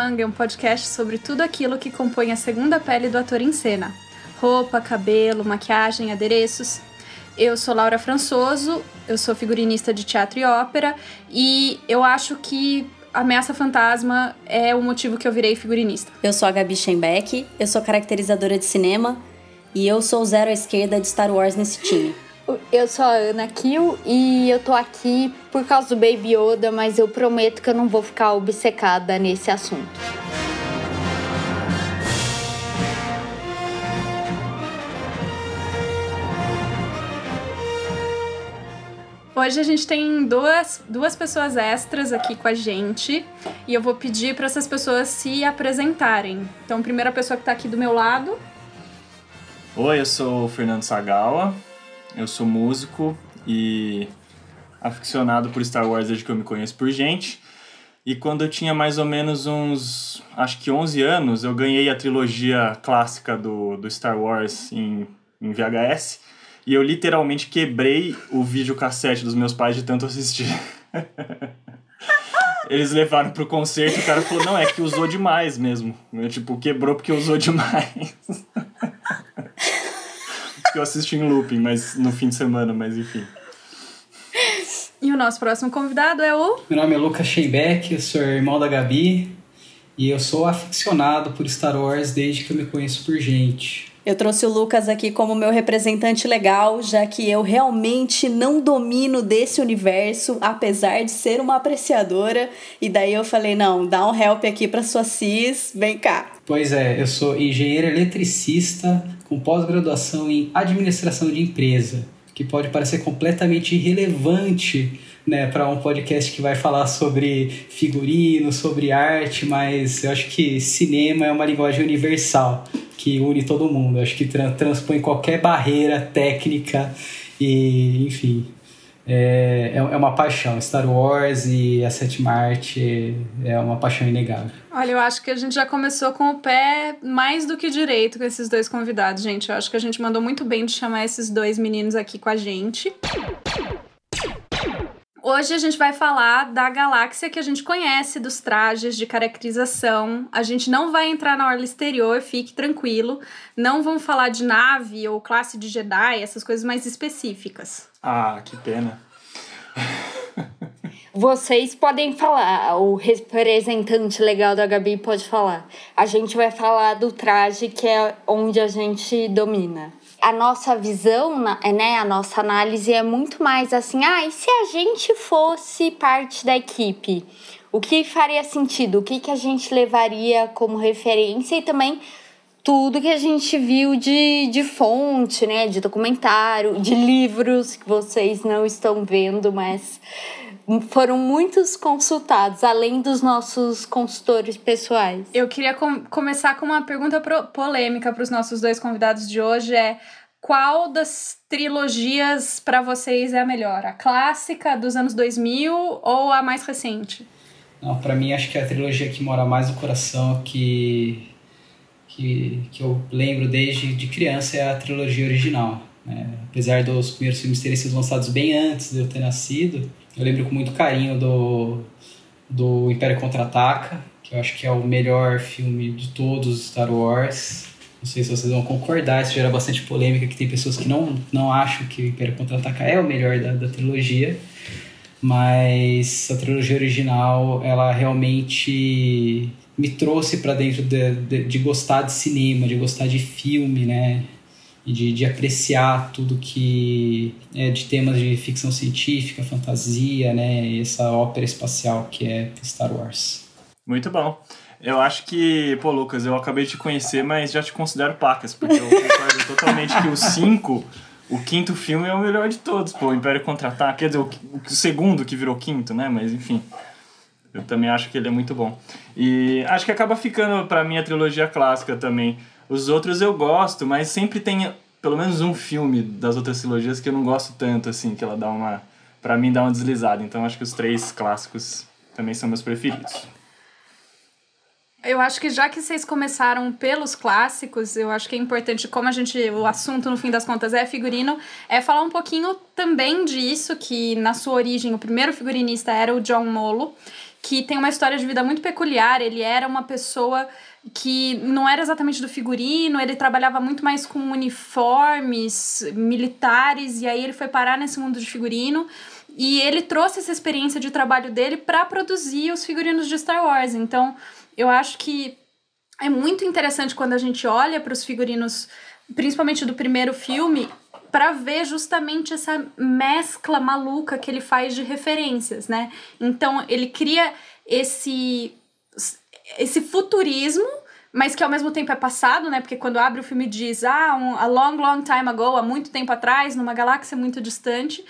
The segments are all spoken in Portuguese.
Manga é um podcast sobre tudo aquilo que compõe a segunda pele do ator em cena: roupa, cabelo, maquiagem, adereços. Eu sou Laura Françoso, eu sou figurinista de teatro e ópera e eu acho que Ameaça Fantasma é o motivo que eu virei figurinista. Eu sou a Gabi Schenbeck, eu sou caracterizadora de cinema e eu sou o zero à esquerda de Star Wars nesse time. Eu sou a Ana Kill e eu tô aqui por causa do Baby Yoda, mas eu prometo que eu não vou ficar obcecada nesse assunto. Hoje a gente tem duas, duas pessoas extras aqui com a gente e eu vou pedir para essas pessoas se apresentarem. Então, a primeira pessoa que está aqui do meu lado. Oi, eu sou o Fernando Sagawa, eu sou músico e aficionado por Star Wars desde que eu me conheço por gente. E quando eu tinha mais ou menos uns, acho que 11 anos, eu ganhei a trilogia clássica do, do Star Wars em, em VHS. E eu literalmente quebrei o videocassete dos meus pais de tanto assistir. Eles levaram pro concerto e o cara falou, não, é que usou demais mesmo. Eu, tipo, quebrou porque usou demais. eu assisti em looping, mas no fim de semana, mas enfim. E o nosso próximo convidado é o. Meu nome é Lucas Scheibeck, eu sou irmão da Gabi e eu sou aficionado por Star Wars desde que eu me conheço por gente. Eu trouxe o Lucas aqui como meu representante legal, já que eu realmente não domino desse universo, apesar de ser uma apreciadora. E daí eu falei: não, dá um help aqui para sua cis, vem cá. Pois é, eu sou engenheiro eletricista com pós-graduação em administração de empresa, que pode parecer completamente irrelevante né, para um podcast que vai falar sobre figurino, sobre arte, mas eu acho que cinema é uma linguagem universal que une todo mundo. Acho que tra transpõe qualquer barreira técnica e, enfim, é, é, é uma paixão. Star Wars e a sétima arte é uma paixão inegável. Olha, eu acho que a gente já começou com o pé mais do que direito com esses dois convidados, gente. Eu acho que a gente mandou muito bem de chamar esses dois meninos aqui com a gente. Hoje a gente vai falar da galáxia que a gente conhece, dos trajes de caracterização. A gente não vai entrar na orla exterior, fique tranquilo. Não vamos falar de nave ou classe de Jedi, essas coisas mais específicas. Ah, que pena. Vocês podem falar, o representante legal da Gabi pode falar. A gente vai falar do traje que é onde a gente domina a nossa visão, né, a nossa análise é muito mais assim, ah, e se a gente fosse parte da equipe? O que faria sentido? O que, que a gente levaria como referência e também tudo que a gente viu de, de fonte, né, de documentário, de livros que vocês não estão vendo, mas foram muitos consultados, além dos nossos consultores pessoais. Eu queria com começar com uma pergunta polêmica para os nossos dois convidados de hoje: é qual das trilogias para vocês é a melhor? A clássica dos anos 2000 ou a mais recente? Não, para mim acho que a trilogia que mora mais no coração, que que, que eu lembro desde de criança é a trilogia original. Né? Apesar dos primeiros filmes terem sido lançados bem antes de eu ter nascido, eu lembro com muito carinho do, do Império Contra-Ataca, que eu acho que é o melhor filme de todos Star Wars. Não sei se vocês vão concordar, isso gera bastante polêmica, que tem pessoas que não, não acham que o Império Contra-Ataca é o melhor da, da trilogia. Mas a trilogia original, ela realmente me trouxe para dentro de, de, de, gostar de cinema, de gostar de filme, né? E de, de apreciar tudo que é de temas de ficção científica, fantasia, né? E essa ópera espacial que é Star Wars. Muito bom. Eu acho que, pô, Lucas, eu acabei de te conhecer, mas já te considero pacas, porque eu concordo totalmente que o 5, o quinto filme é o melhor de todos, pô, o Império Contra-Ataque, quer dizer, o, o segundo que virou quinto, né, mas enfim. Eu também acho que ele é muito bom. E acho que acaba ficando para mim a trilogia clássica também. Os outros eu gosto, mas sempre tem pelo menos um filme das outras trilogias que eu não gosto tanto, assim, que ela dá uma. para mim dá uma deslizada. Então acho que os três clássicos também são meus preferidos. Eu acho que já que vocês começaram pelos clássicos, eu acho que é importante, como a gente, o assunto no fim das contas é figurino, é falar um pouquinho também disso, que na sua origem o primeiro figurinista era o John Molo, que tem uma história de vida muito peculiar. Ele era uma pessoa que não era exatamente do figurino, ele trabalhava muito mais com uniformes militares, e aí ele foi parar nesse mundo de figurino. E ele trouxe essa experiência de trabalho dele para produzir os figurinos de Star Wars. Então, eu acho que é muito interessante quando a gente olha para os figurinos, principalmente do primeiro filme, para ver justamente essa mescla maluca que ele faz de referências, né? Então, ele cria esse esse futurismo, mas que ao mesmo tempo é passado, né? Porque quando abre o filme diz, ah, um, a long, long time ago, há muito tempo atrás, numa galáxia muito distante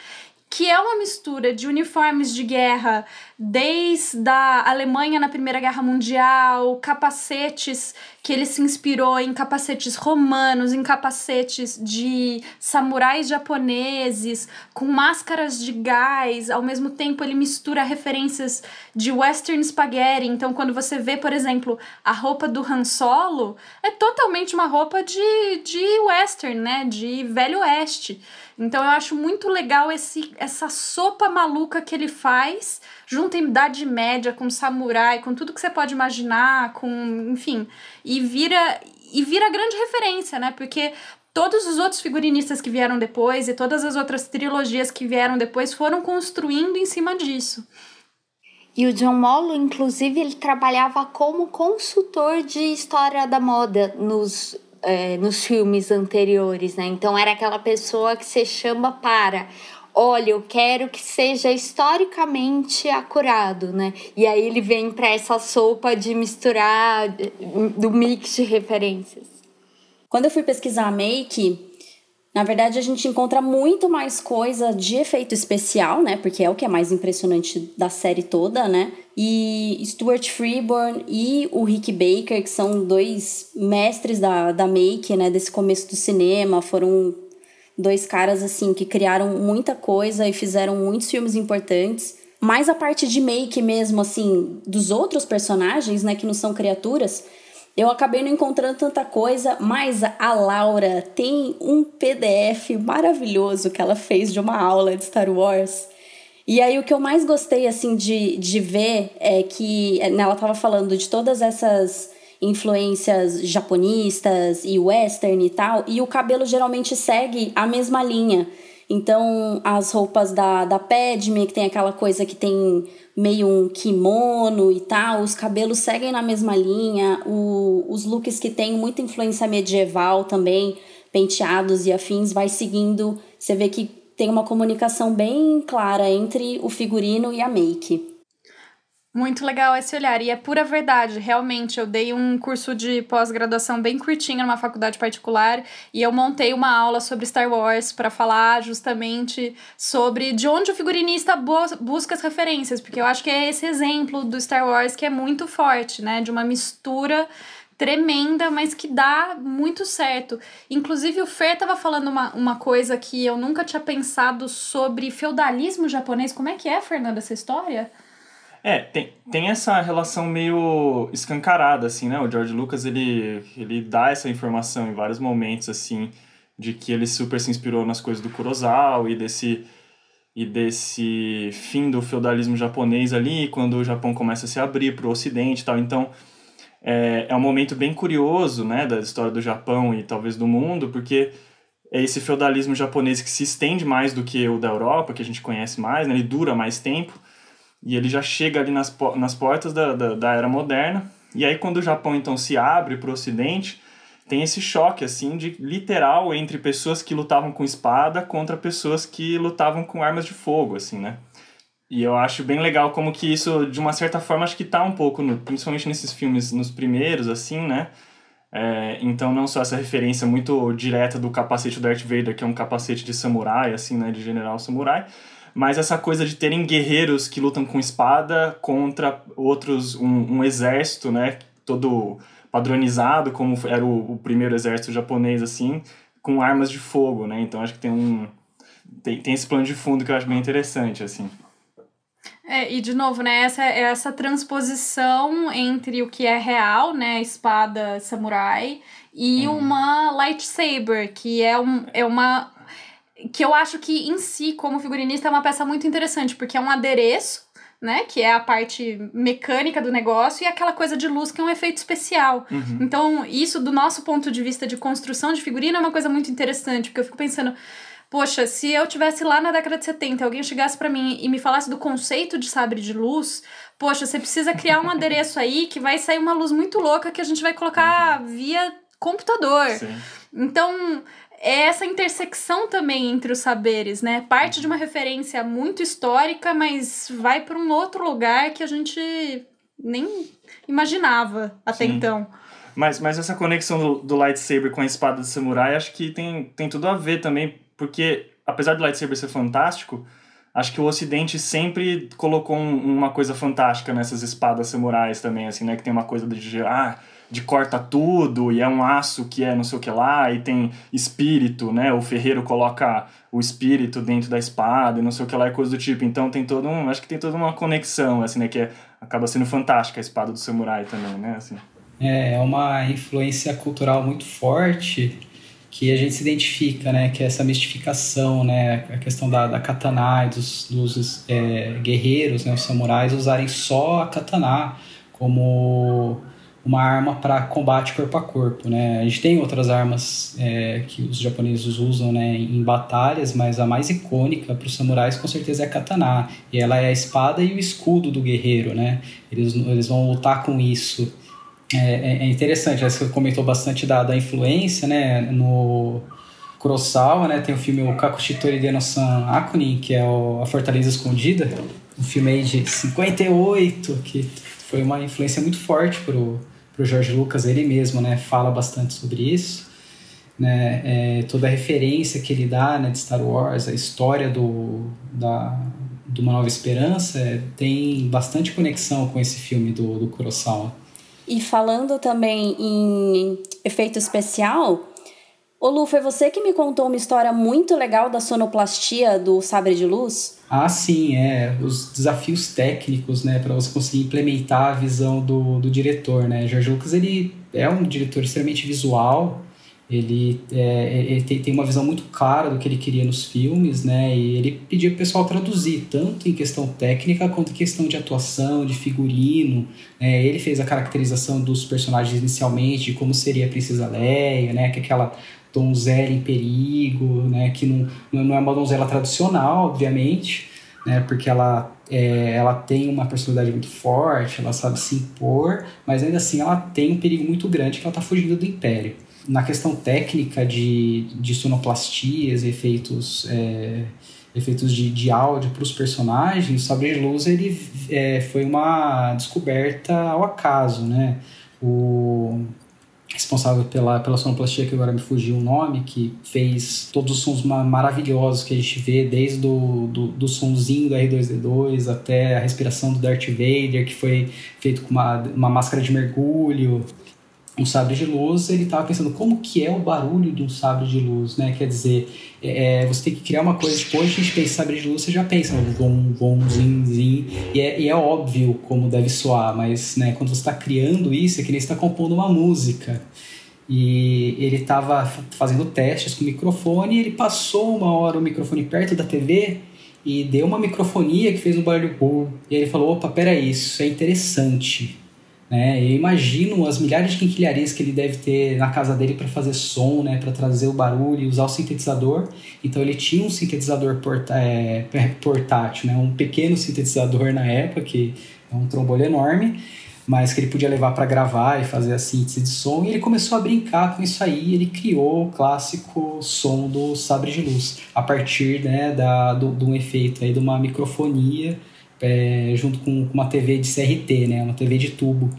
que é uma mistura de uniformes de guerra desde a Alemanha na Primeira Guerra Mundial, capacetes que ele se inspirou em capacetes romanos, em capacetes de samurais japoneses, com máscaras de gás. Ao mesmo tempo, ele mistura referências de western spaghetti. Então, quando você vê, por exemplo, a roupa do Han Solo, é totalmente uma roupa de, de western, né? De velho oeste. Então eu acho muito legal esse, essa sopa maluca que ele faz, junto em Idade Média, com samurai, com tudo que você pode imaginar, com. enfim. E vira. E vira grande referência, né? Porque todos os outros figurinistas que vieram depois e todas as outras trilogias que vieram depois foram construindo em cima disso. E o John Mollo, inclusive, ele trabalhava como consultor de história da moda nos é, nos filmes anteriores, né? Então era aquela pessoa que se chama para olha, eu quero que seja historicamente acurado, né? E aí ele vem para essa sopa de misturar do mix de referências. Quando eu fui pesquisar make, na verdade, a gente encontra muito mais coisa de efeito especial, né? Porque é o que é mais impressionante da série toda, né? E Stuart Freeborn e o Rick Baker, que são dois mestres da, da make, né? Desse começo do cinema, foram dois caras, assim, que criaram muita coisa e fizeram muitos filmes importantes. Mas a parte de make mesmo, assim, dos outros personagens, né? Que não são criaturas eu acabei não encontrando tanta coisa, mas a Laura tem um PDF maravilhoso que ela fez de uma aula de Star Wars. E aí o que eu mais gostei assim de, de ver é que né, ela estava falando de todas essas influências japonistas e western e tal, e o cabelo geralmente segue a mesma linha. Então, as roupas da, da Padme, que tem aquela coisa que tem meio um kimono e tal, os cabelos seguem na mesma linha, o, os looks que tem muita influência medieval também, penteados e afins, vai seguindo. Você vê que tem uma comunicação bem clara entre o figurino e a make. Muito legal esse olhar, e é pura verdade, realmente. Eu dei um curso de pós-graduação bem curtinho numa faculdade particular e eu montei uma aula sobre Star Wars para falar justamente sobre de onde o figurinista busca as referências, porque eu acho que é esse exemplo do Star Wars que é muito forte, né? De uma mistura tremenda, mas que dá muito certo. Inclusive, o Fer tava falando uma, uma coisa que eu nunca tinha pensado sobre feudalismo japonês. Como é que é, Fernanda, essa história? É, tem, tem essa relação meio escancarada, assim, né? O George Lucas, ele, ele dá essa informação em vários momentos, assim, de que ele super se inspirou nas coisas do Kurosawa e desse, e desse fim do feudalismo japonês ali, quando o Japão começa a se abrir para o ocidente e tal. Então, é, é um momento bem curioso, né, da história do Japão e talvez do mundo, porque é esse feudalismo japonês que se estende mais do que o da Europa, que a gente conhece mais, né? Ele dura mais tempo e ele já chega ali nas, nas portas da, da, da era moderna. E aí, quando o Japão então se abre para o Ocidente, tem esse choque assim de literal entre pessoas que lutavam com espada contra pessoas que lutavam com armas de fogo, assim, né? E eu acho bem legal como que isso, de uma certa forma, acho que tá um pouco, no, principalmente nesses filmes, nos primeiros, assim, né? É, então, não só essa referência muito direta do capacete do Darth Vader, que é um capacete de samurai, assim, né? De general samurai, mas essa coisa de terem guerreiros que lutam com espada contra outros, um, um exército, né, todo padronizado, como era o, o, primeiro exército japonês, assim, com armas de fogo, né, então acho que tem um, tem, tem esse plano de fundo que eu acho bem interessante, assim. É, e de novo, né, essa, essa transposição entre o que é real, né, espada samurai, e uhum. uma lightsaber, que é, um, é uma que eu acho que em si, como figurinista, é uma peça muito interessante, porque é um adereço né? Que é a parte mecânica do negócio, e aquela coisa de luz que é um efeito especial. Uhum. Então, isso, do nosso ponto de vista de construção de figurino, é uma coisa muito interessante, porque eu fico pensando. Poxa, se eu tivesse lá na década de 70, alguém chegasse para mim e me falasse do conceito de sabre de luz, poxa, você precisa criar um adereço aí que vai sair uma luz muito louca que a gente vai colocar via computador. Sim. Então, é essa intersecção também entre os saberes, né? Parte de uma referência muito histórica, mas vai para um outro lugar que a gente nem imaginava até Sim. então. Mas, mas essa conexão do, do lightsaber com a espada de samurai, acho que tem, tem tudo a ver também, porque apesar do lightsaber ser fantástico, acho que o Ocidente sempre colocou um- uma coisa fantástica nessas espadas samurais também, assim, né? Que tem uma coisa de, ah, de corta tudo, e é um aço que é não sei o que lá, e tem espírito, né? O ferreiro coloca o espírito dentro da espada, e não sei o que lá, e coisa do tipo. Então tem todo um, acho que tem toda uma conexão, assim, né? Que é, acaba sendo fantástica a espada do samurai também, né? Assim. É, é uma influência cultural muito forte que a gente se identifica, né? Que é essa mistificação, né? A questão da, da katana e dos, dos é, guerreiros, né? Os samurais usarem só a katana como uma arma para combate corpo a corpo, né? A gente tem outras armas é, que os japoneses usam, né? Em batalhas, mas a mais icônica para os samurais com certeza é a katana. E ela é a espada e o escudo do guerreiro, né? Eles, eles vão lutar com isso. É, é- é interessante, você comentou bastante da, da influência, né, no Kurosawa, né, tem o filme o Kakushitori Deno-san Akunin, que é o A Fortaleza Escondida, um filme aí de 58, que foi uma influência muito forte pro, pro George Lucas, ele mesmo, né, fala bastante sobre isso, né, é, toda a referência que ele dá, né, de Star Wars, a história do, da, de Uma Nova Esperança, é, tem bastante conexão com esse filme do, do Kurosawa. E falando também em efeito especial, ô Lu, foi você que me contou uma história muito legal da sonoplastia do sabre de luz? Ah, sim, é. Os desafios técnicos, né, para você conseguir implementar a visão do, do diretor, né? George Lucas, ele é um diretor extremamente visual, ele, é, ele tem, tem uma visão muito clara do que ele queria nos filmes, né? E ele pedia pro pessoal traduzir, tanto em questão técnica quanto em questão de atuação, de figurino. né? Ele fez a caracterização dos personagens inicialmente, de como seria a Princesa Leia, né? Que é aquela donzela em perigo, né? Que não, não é uma donzela tradicional, obviamente, né? Porque ela, é, ela tem uma personalidade muito forte, ela sabe se impor, mas ainda assim ela tem um perigo muito grande que ela está fugindo do Império. Na questão técnica de, de sonoplastias, efeitos, é, efeitos de, de áudio para os personagens, o Sabre de Luz ele, é, foi uma descoberta ao acaso, né? O, responsável pela, pela sonoplastia, que agora me fugiu o nome, que fez todos os sons ma- maravilhosos que a gente vê, desde do, do, do sonzinho do R2D2 até a respiração do Darth Vader, que foi feito com uma, uma máscara de mergulho, um sabre de luz, ele estava pensando como que é o barulho de um sabre de luz, né? Quer dizer, é, você tem que criar uma coisa, tipo, hoje a gente pensa sabre de luz, você já pensa no vom, vom, zin, zin, e é, e é óbvio como deve soar, mas né, quando você está criando isso, é que nem está compondo uma música. E ele estava fazendo testes com o microfone, ele passou uma hora o microfone perto da TV e deu uma microfonia que fez um barulho. E ele falou, opa, peraí, isso é interessante. Né? Eu imagino as milhares de quinquilharias que ele deve ter na casa dele para fazer som, né? para trazer o barulho e usar o sintetizador. Então ele tinha um sintetizador porta é, portátil, né? um pequeno sintetizador na época, que é um trombolho enorme, mas que ele podia levar para gravar e fazer a síntese de som. E ele começou a brincar com isso aí. Ele criou o clássico som do sabre de luz a partir né, da, do, de um efeito aí de uma microfonia é, junto com uma TV de CRT, né? Uma TV de tubo.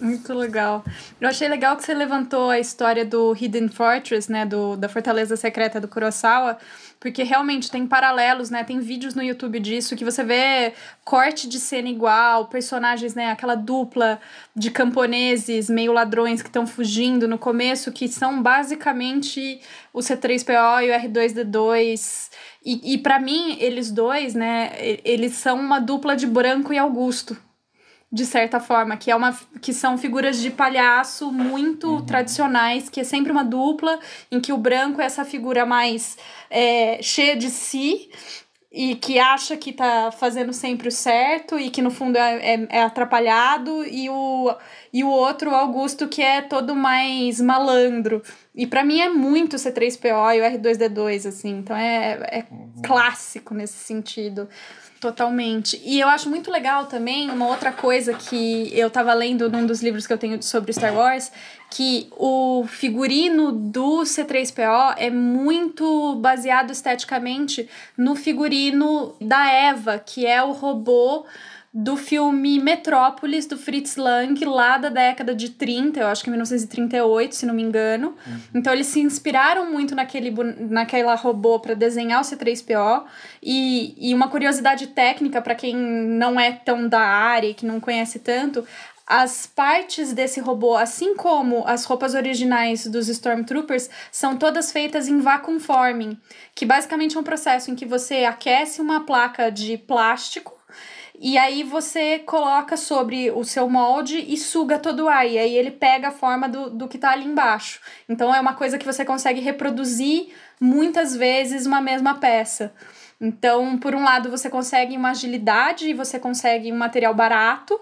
Muito legal. Eu achei legal que você levantou a história do Hidden Fortress, né, do, da Fortaleza Secreta do Kurosawa, porque realmente tem paralelos, né, tem vídeos no YouTube disso, que você vê corte de cena igual, personagens, né, aquela dupla de camponeses meio ladrões que estão fugindo no começo, que são basicamente o C3PO e o R2D2, e, e para mim, eles dois, né, eles são uma dupla de Branco e Augusto, de certa forma, que é uma que são figuras de palhaço muito tradicionais, que é sempre uma dupla em que o branco é essa figura mais é, cheia de si e que acha que tá fazendo sempre o certo e que no fundo é, é, é, atrapalhado, e o, e o outro, o Augusto, que é todo mais malandro. E para mim é muito o C3PO e o R2D2, assim, então é, é uhum. clássico nesse sentido. Totalmente. E eu acho muito legal também uma outra coisa que eu tava lendo num dos livros que eu tenho sobre Star Wars, que o figurino do C3PO é muito baseado esteticamente no figurino da Eva, que é o robô do filme Metrópolis, do Fritz Lang, lá da década de 30, eu acho que 1938, se não me engano. Uhum. Então eles se inspiraram muito naquele, naquela robô para desenhar o C3PO. E, e uma curiosidade técnica para quem não é tão da área e que não conhece tanto, as partes desse robô, assim como as roupas originais dos Stormtroopers, são todas feitas em vacuum forming, que basicamente é um processo em que você aquece uma placa de plástico e aí você coloca sobre o seu molde e suga todo o ar. E aí ele pega a forma do, do que tá ali embaixo. Então é uma coisa que você consegue reproduzir muitas vezes uma mesma peça. Então, por um lado, você consegue uma agilidade e você consegue um material barato.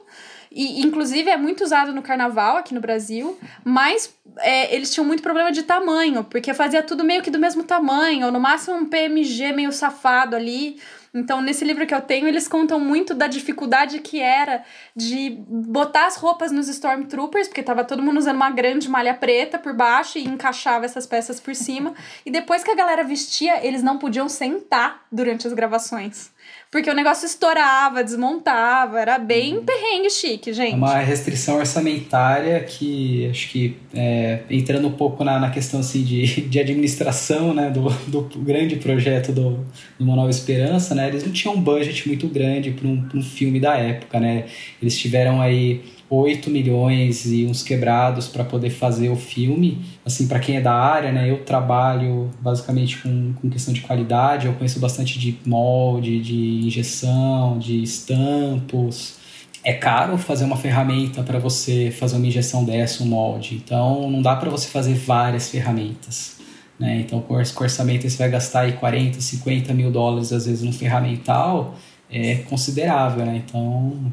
E, inclusive, é muito usado no carnaval aqui no Brasil, mas é, eles tinham muito problema de tamanho, porque fazia tudo meio que do mesmo tamanho, ou no máximo um PMG meio safado ali. Então, nesse livro que eu tenho, eles contam muito da dificuldade que era de botar as roupas nos Stormtroopers, porque tava todo mundo usando uma grande malha preta por baixo e encaixava essas peças por cima. E depois que a galera vestia, eles não podiam sentar durante as gravações. Porque o negócio estourava, desmontava, era bem uhum. perrengue chique, gente. É uma restrição orçamentária que acho que é, entrando um pouco na, na questão assim, de, de administração né, do, do grande projeto do, do Uma Nova Esperança, né, eles não tinham um budget muito grande para um, um filme da época. Né? Eles tiveram aí 8 milhões e uns quebrados para poder fazer o filme. Assim, para quem é da área, né, eu trabalho basicamente com, com questão de qualidade, eu conheço bastante de molde, de injeção, de estampos. É caro fazer uma ferramenta para você fazer uma injeção dessa, um molde. Então, não dá para você fazer várias ferramentas. Né? Então, com esse orçamento, você vai gastar aí 40, 50 mil dólares, às vezes, no ferramental, é considerável. Né? Então,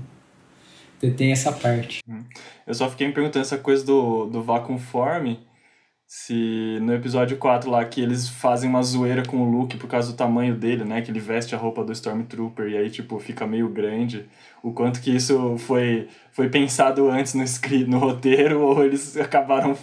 tem essa parte. Hum. Eu só fiquei me perguntando essa coisa do, do Vacuum Form, se no episódio 4 lá que eles fazem uma zoeira com o Luke por causa do tamanho dele, né? Que ele veste a roupa do Stormtrooper e aí, tipo, fica meio grande. O quanto que isso foi, foi pensado antes no, script, no roteiro ou eles acabaram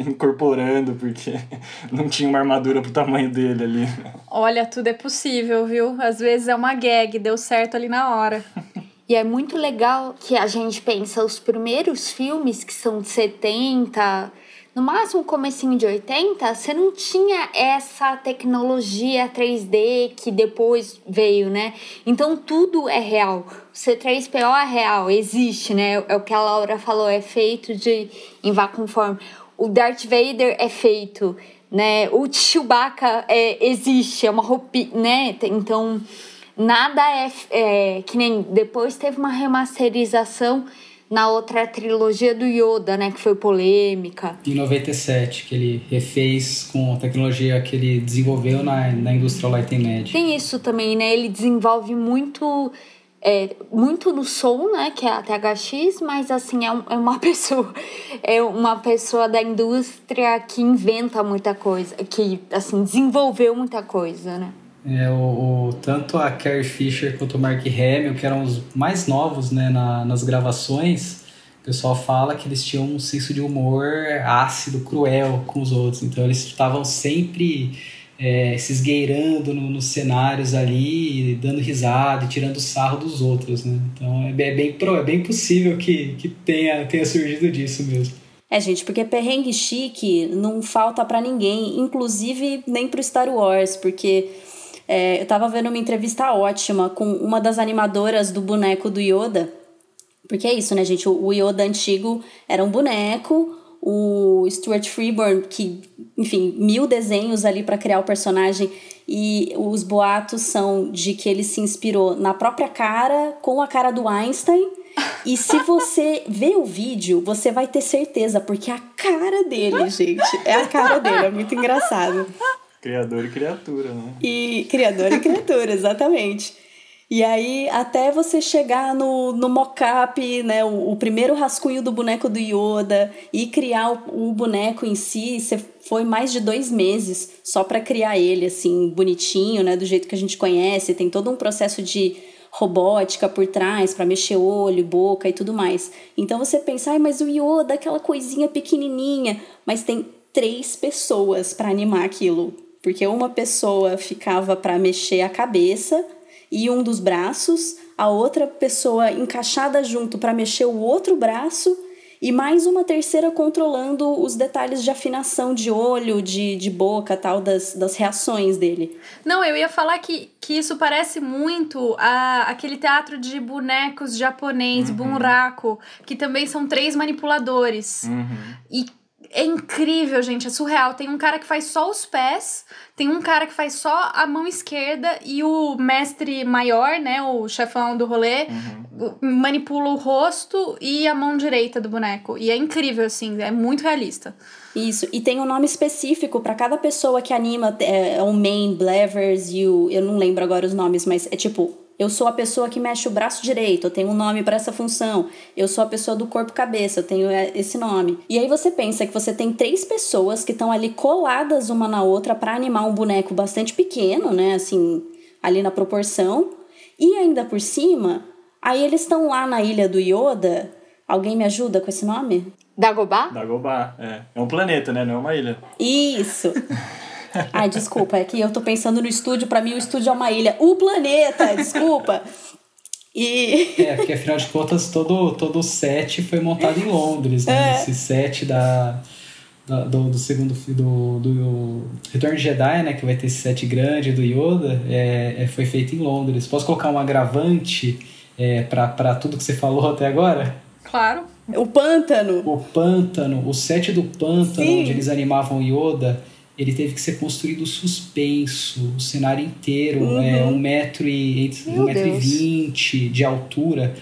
incorporando porque não tinha uma armadura pro tamanho dele ali. Olha, tudo é possível, viu? Às vezes é uma gag, deu certo ali na hora. E é muito legal que a gente pensa os primeiros filmes que são de 70, no máximo comecinho de 80, você não tinha essa tecnologia 3D que depois veio, né? Então tudo é real. O C3PO é real, existe, né? É o que a Laura falou, é feito de em vacuum form. O Darth Vader é feito, né? O Chewbacca é, existe, é uma roupinha, né? Então nada é, é, que nem depois teve uma remasterização na outra trilogia do Yoda, né, que foi polêmica. Em 97, que ele refez com a tecnologia que ele desenvolveu na, na Industrial Light and Magic. Tem isso também, né? Ele desenvolve muito é, muito no som, né, que é a THX, mas assim é, um, é uma pessoa é uma pessoa da indústria que inventa muita coisa, que assim desenvolveu muita coisa, né? É, o, o, tanto a Carrie Fisher quanto o Mark Hamill, que eram os mais novos né, na, nas gravações, o pessoal fala que eles tinham um senso de humor ácido, cruel com os outros. Então eles estavam sempre é, se esgueirando no, nos cenários ali, dando risada e tirando sarro dos outros. Né? Então é, é, bem, é bem possível que, que tenha, tenha surgido disso mesmo. É, gente, porque perrengue chique não falta para ninguém, inclusive nem pro Star Wars, porque é, eu tava vendo uma entrevista ótima com uma das animadoras do boneco do Yoda. Porque é isso, né, gente? O Yoda antigo era um boneco, o Stuart Freeborn, que, enfim, mil desenhos ali para criar o personagem, e os boatos são de que ele se inspirou na própria cara, com a cara do Einstein. E se você ver o vídeo, você vai ter certeza, porque é a cara dele, gente. É a cara dele, é muito engraçado. Criador e criatura, né? E criador e criatura, exatamente. E aí, até você chegar no, no mock-up, né, o, o, primeiro rascunho do boneco do Yoda e criar o, o boneco em si, você foi mais de dois meses só para criar ele, assim, bonitinho, né, do jeito que a gente conhece. Tem todo um processo de robótica por trás para mexer olho, boca e tudo mais. Então você pensa, ai, mas o Yoda, aquela coisinha pequenininha, mas tem três pessoas para animar aquilo, porque uma pessoa ficava para mexer a cabeça e um dos braços, a outra pessoa encaixada junto para mexer o outro braço e mais uma terceira controlando os detalhes de afinação de olho, de, de boca, tal, das, das reações dele. Não, eu ia falar que, que isso parece muito a, aquele teatro de bonecos japonês, uhum. Bunraku, que também são três manipuladores. Uhum. E é incrível, gente, é surreal. Tem um cara que faz só os pés, tem um cara que faz só a mão esquerda e o mestre maior, né, o chefão do rolê, uhum. manipula o rosto e a mão direita do boneco. E é incrível, assim, é muito realista. Isso, e tem um nome específico para cada pessoa que anima, é, é o main, Blevers e o. Eu não lembro agora os nomes, mas é tipo eu sou a pessoa que mexe o braço direito, eu tenho um nome para essa função. Eu sou a pessoa do corpo-cabeça, eu tenho é, esse nome. E aí você pensa que você tem três pessoas que estão ali coladas uma na outra para animar um boneco bastante pequeno, né? Assim, ali na proporção. E ainda por cima, aí eles estão lá na ilha do Yoda. Alguém me ajuda com esse nome? Dagobá? Dagobá, é. É um planeta, né? Não é uma ilha. Isso. Ai, desculpa, é que eu tô pensando no estúdio, para mim o estúdio é uma ilha. O planeta, desculpa. E... É, porque afinal de contas todo, todo o set foi montado em Londres, né? É. Esse set da, da, do, do segundo do, do Retorno de Jedi, né? Que vai ter esse set grande do Yoda, é, é foi feito em Londres. Posso colocar um agravante é, para tudo que você falou até agora? Claro. O pântano. O pântano, o set do pântano, Sim. onde eles animavam Yoda ele teve que ser construído suspenso, o cenário inteiro, uhum. é, um metro e, um metro e vinte de altura,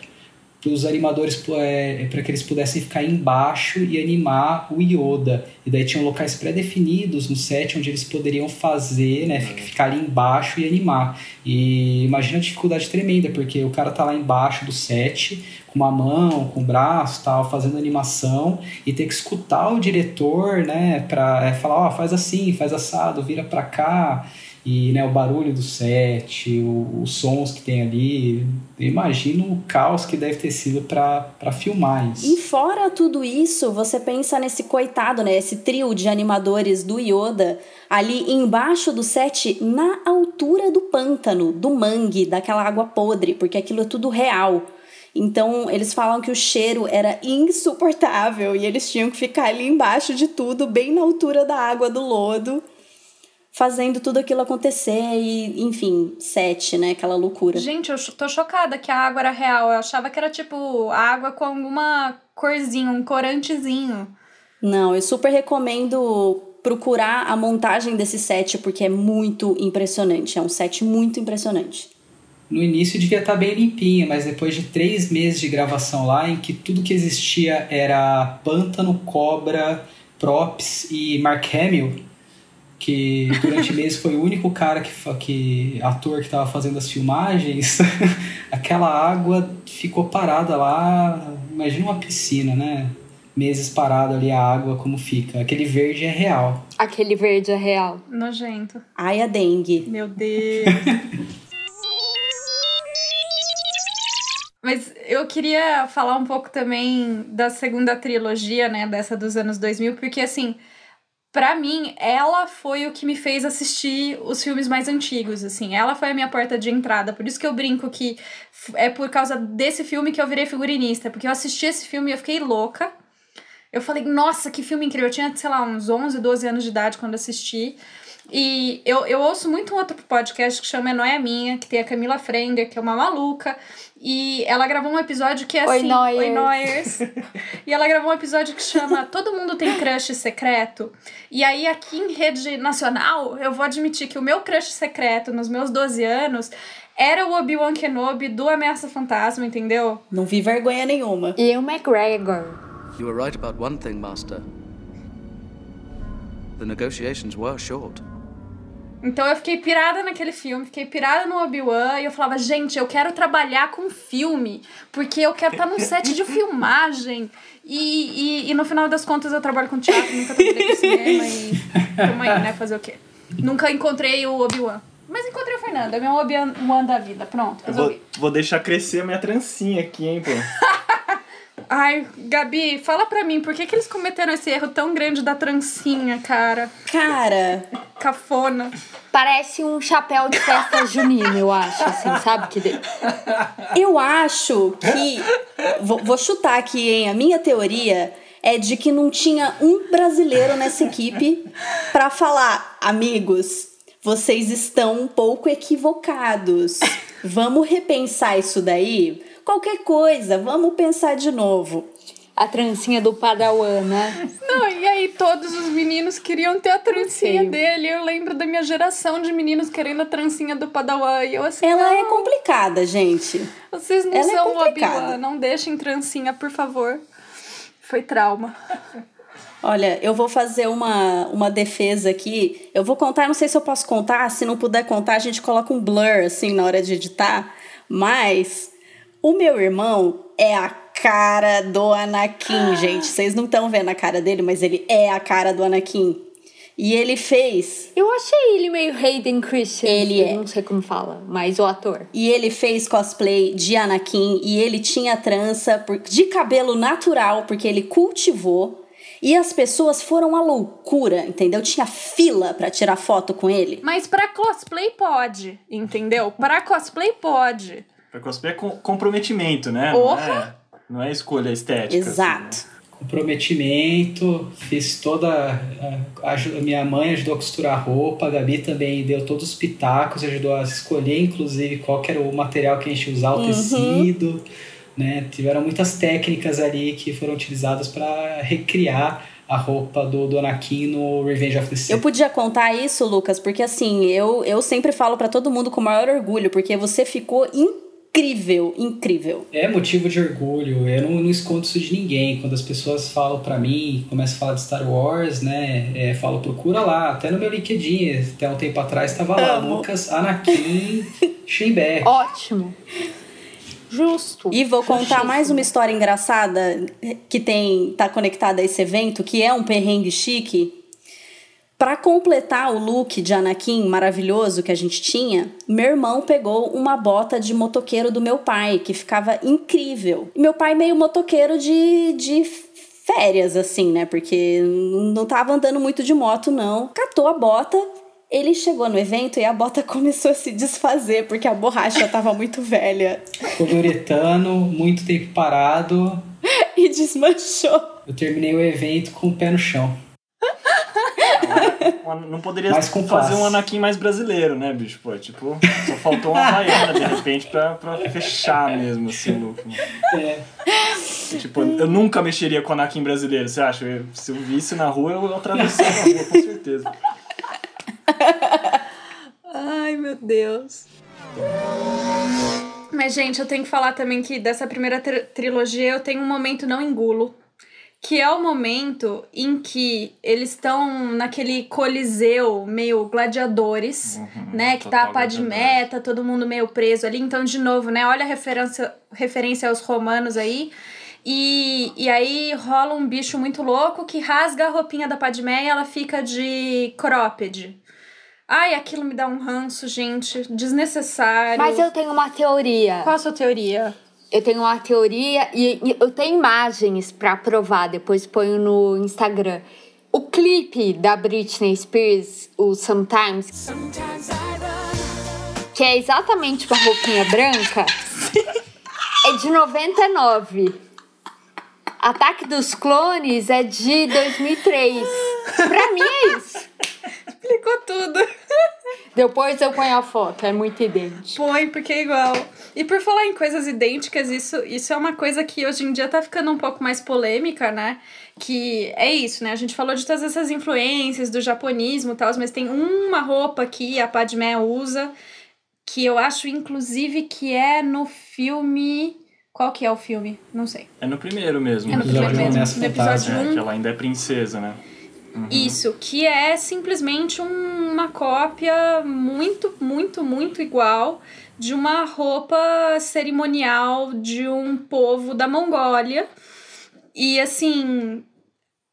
para os animadores é, para que eles pudessem ficar embaixo e animar o Yoda. E daí tinham locais pré-definidos no set onde eles poderiam fazer, né, ficar ali embaixo e animar. E imagina a dificuldade tremenda, porque o cara tá lá embaixo do set, com uma mão, com o braço, tal, fazendo animação e ter que escutar o diretor, né, para é, falar, ó, oh, faz assim, faz assado, vira para cá e né, o barulho do set, o, os sons que tem ali. Eu imagino o caos que deve ter sido para filmar isso. E fora tudo isso, você pensa nesse coitado, né? Esse trio de animadores do Yoda ali embaixo do set, na altura do pântano, do mangue, daquela água podre, porque aquilo é tudo real. Então, eles falam que o cheiro era insuportável e eles tinham que ficar ali embaixo de tudo, bem na altura da água do lodo fazendo tudo aquilo acontecer e, enfim, sete, né? Aquela loucura. Gente, eu tô chocada que a água era real. Eu achava que era tipo água com alguma corzinha, um corantezinho. Não, eu super recomendo procurar a montagem desse set porque é muito impressionante. É um set muito impressionante. No início devia estar tá bem limpinha, mas depois de três meses de gravação lá, em que tudo que existia era pântano, cobra, props e Mark Hamill, que durante meses foi o único cara que, que ator que estava fazendo as filmagens, aquela água ficou parada lá, imagina uma piscina, né? Meses parado ali a água como fica. Aquele verde é real. Aquele verde é real. Nojento. Ai, a dengue. Meu Deus. Mas eu queria falar um pouco também da segunda trilogia, né, dessa dos anos 2000, porque assim, para mim, ela foi o que me fez assistir os filmes mais antigos, assim. Ela foi a minha porta de entrada. Por isso que eu brinco que é por causa desse filme que eu virei figurinista. Porque eu assisti esse filme e eu fiquei louca. Eu falei, nossa, que filme incrível. Eu tinha, sei lá, uns 11, 12 anos de idade quando assisti. E eu, eu ouço muito um outro podcast que chama é Minha, que tem a Camila Frender, que é uma maluca. E ela gravou um episódio que é Oi, assim. Noyers. Oi, Noyers. e ela gravou um episódio que chama Todo Mundo Tem Crush Secreto. E aí, aqui em rede nacional, eu vou admitir que o meu crush secreto nos meus 12 anos era o Obi-Wan Kenobi do Ameaça Fantasma, entendeu? Não vi vergonha nenhuma. E o McGregor. You were right about one thing, Master. The negotiations were short. Então eu fiquei pirada naquele filme, fiquei pirada no Obi-Wan e eu falava, gente, eu quero trabalhar com filme, porque eu quero estar num set de filmagem. E, e, e no final das contas eu trabalho com teatro, nunca trabalhei com cinema e. Tamo aí, né? Fazer o quê? Nunca encontrei o Obi-Wan. Mas encontrei o Fernando, é meu Obi-Wan da vida. Pronto, Eu vou, resolvi. vou deixar crescer a minha trancinha aqui, hein, pô. Ai, Gabi, fala pra mim, por que, que eles cometeram esse erro tão grande da trancinha, cara? Cara, Cafona. Parece um chapéu de festa junina, eu acho, assim, sabe? Que de- eu acho que. Vou, vou chutar aqui, hein? A minha teoria é de que não tinha um brasileiro nessa equipe pra falar, amigos, vocês estão um pouco equivocados. Vamos repensar isso daí? Qualquer coisa, vamos pensar de novo. A trancinha do Padawan, né? Não, e aí todos os meninos queriam ter a trancinha dele. Eu lembro da minha geração de meninos querendo a trancinha do Padawan. E eu assim, Ela é não, complicada, gente. vocês não ela é são o complicada. Não deixem trancinha, por favor. Foi trauma. Olha, eu vou fazer uma, uma defesa aqui. Eu vou contar, não sei se eu posso contar. Se não puder contar, a gente coloca um blur assim na hora de editar. Mas o meu irmão é a cara do Anakin, gente. Vocês não estão vendo a cara dele, mas ele é a cara do Anakin. E ele fez. Eu achei ele meio Hayden Christian. Ele é. Não sei como fala, mas o ator. E ele fez cosplay de Anakin e ele tinha trança de cabelo natural, porque ele cultivou. E as pessoas foram à loucura, entendeu? Tinha fila pra tirar foto com ele. Mas pra cosplay pode, entendeu? Pra cosplay pode. Pra cosplay é com- comprometimento, né? Não Porra! é, não é escolha estética. assim, Exato. né? comprometimento, fiz toda. A, a minha mãe ajudou a costurar a roupa, a Gabi também deu todos os pitacos, ajudou a escolher, inclusive, qual que era o material que a gente ia usar, o Uhum. tecido. Né? Tiveram muitas técnicas ali que foram utilizadas para recriar a roupa do, do Anakin no Revenge of the Sith. Eu podia contar isso, Lucas, porque assim, eu, eu sempre falo pra todo mundo com o maior orgulho, porque você ficou incrível, incrível. É motivo de orgulho, eu não, não escondo isso de ninguém. Quando as pessoas falam pra mim, começam a falar de Star Wars, né? É, falo, procura lá, até no meu LinkedIn, até um tempo atrás estava lá, Amo. Lucas Anakin Schembeck. Ótimo. Justo. E vou contar Justíssimo. mais uma história engraçada que tem tá conectada a esse evento, que é um perrengue chique. Pra completar o look de Anakin maravilhoso que a gente tinha, meu irmão pegou uma bota de motoqueiro do meu pai, que ficava incrível. E meu pai meio motoqueiro de, de férias, assim, né? Porque não tava andando muito de moto, não. Catou a bota, ele chegou no evento e a bota começou a se desfazer, porque a borracha tava muito velha. Poliuretano, muito tempo parado. e desmanchou. Eu terminei o evento com o pé no chão. Um- Não poderia fazer um Anakin mais brasileiro, né, bicho? Pô, tipo, só faltou uma Havaiana, de repente, pra, pra fechar mesmo, assim, o look. É, Tipo, eu nunca mexeria com o Anakin brasileiro, você acha? Eu- se eu visse na rua, eu atravessava a rua, com certeza. Ai, meu Deus. Mas, gente, eu tenho que falar também que dessa primeira tri- trilogia eu tenho um momento não engulo. Que é o momento em que eles estão naquele coliseu meio gladiadores, né? Que tá a total Padmé, tá todo mundo meio preso ali. Então, de novo, né? Olha a referência, referência aos romanos aí. E, e aí rola um bicho muito louco que rasga a roupinha da Padmé e ela fica de cropped. Ai, aquilo me dá um ranço, gente. Desnecessário. Mas eu tenho uma teoria. Qual a sua teoria? Eu tenho uma teoria e, e eu tenho imagens pra provar, depois ponho no Instagram. O clipe da Britney Spears, o Sometimes, que é exatamente uma roupinha branca, é de 99. Ataque dos Clones é de 2003. Pra mim é isso. Explicou tudo. Depois eu ponho a foto, é muito idêntico. Põe, porque é igual. E por falar em coisas idênticas, isso, isso é uma coisa que hoje em dia tá ficando um pouco mais polêmica, né? Que é isso, né? A gente falou de todas essas influências do japonismo e tal, mas tem uma roupa que a Padmé usa, que eu acho, inclusive, que é no filme. Qual que é o filme? Não sei. É no primeiro mesmo. É no Episódio primeiro um, mesmo. No episódio Fantasma. É, 1. que ela ainda é princesa, né? Isso, que é simplesmente um uma cópia muito, muito, muito igual de uma roupa cerimonial de um povo da Mongólia. E assim,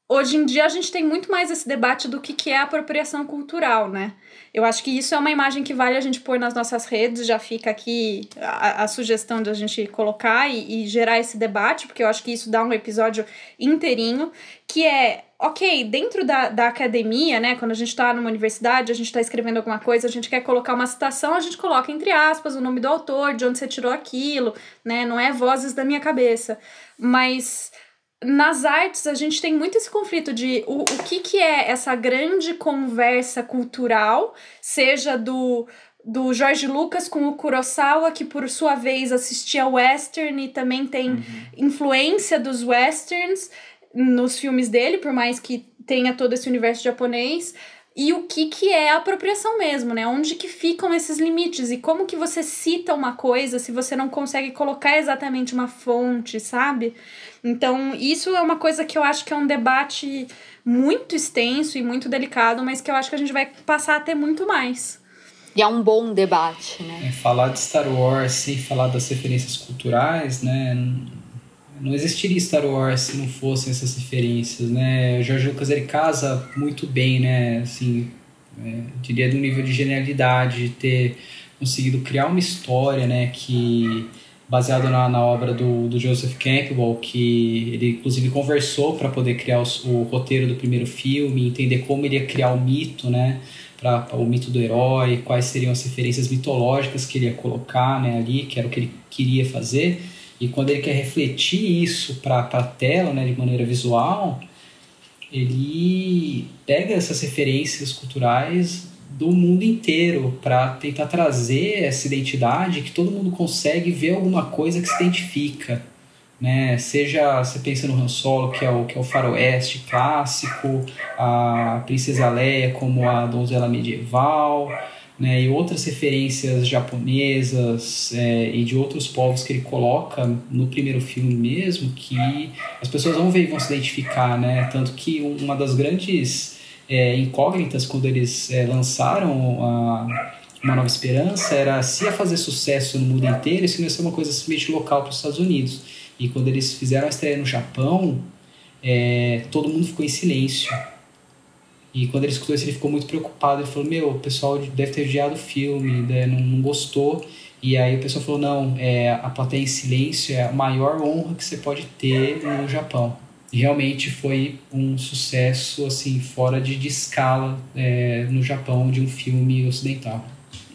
hoje em dia a gente tem muito mais esse debate do que, que é apropriação cultural, né? Eu acho que isso é uma imagem que vale a gente pôr nas nossas redes, já fica aqui a, a sugestão de a gente colocar e, e gerar esse debate, porque eu acho que isso dá um episódio inteirinho, que é ok, dentro da, da academia, né, quando a gente está numa universidade, a gente está escrevendo alguma coisa, a gente quer colocar uma citação, a gente coloca entre aspas o nome do autor, de onde você tirou aquilo, né, não é vozes da minha cabeça. Mas nas artes a gente tem muito esse conflito de o, o que, que é essa grande conversa cultural, seja do do George Lucas com o Kurosawa, que por sua vez assistia western e também tem uhum. influência dos westerns nos filmes dele, por mais que tenha todo esse universo japonês, e o que, que é a apropriação mesmo, né? Onde que ficam esses limites e como que você cita uma coisa se você não consegue colocar exatamente uma fonte, sabe? Então, isso é uma coisa que eu acho que é um debate muito extenso e muito delicado, mas que eu acho que a gente vai passar a ter muito mais. E é um bom debate, né? É, falar de Star Wars sem falar das referências culturais, né? Não existiria Star Wars se não fossem essas referências, né? O George Lucas ele casa muito bem, né? Assim, é, diria de um nível de genialidade, de ter conseguido criar uma história, né? Que baseado na, na obra do, do Joseph Campbell, que ele inclusive conversou para poder criar o, roteiro do primeiro filme, entender como ele ia criar o mito, né? Pra, o mito do herói, quais seriam as referências mitológicas que ele ia colocar né, ali, que era o que ele queria fazer. E quando ele quer refletir isso para a tela, né, de maneira visual, ele pega essas referências culturais do mundo inteiro para tentar trazer essa identidade que todo mundo consegue ver alguma coisa que se identifica, né? Seja você pensa no Han Solo, que é o que é o faroeste clássico, a Princesa Leia como a donzela medieval, né? E outras referências japonesas é, e de outros povos que ele coloca no primeiro filme mesmo, que as pessoas vão ver e vão se identificar, né? Tanto que uma das grandes é, incógnitas quando eles é, lançaram a Uma Nova Esperança era se ia fazer sucesso no mundo inteiro se não ia ser uma coisa simplesmente local para os Estados Unidos. E quando eles fizeram a estreia no Japão, é, todo mundo ficou em silêncio. E quando ele escutou isso, ele ficou muito preocupado. Ele falou: Meu, o pessoal deve ter odiado o filme, né? não, não gostou. E aí o pessoal falou: Não, é, a plateia em silêncio é a maior honra que você pode ter no Japão. E realmente foi um sucesso assim fora de, de escala é, no Japão de um filme ocidental.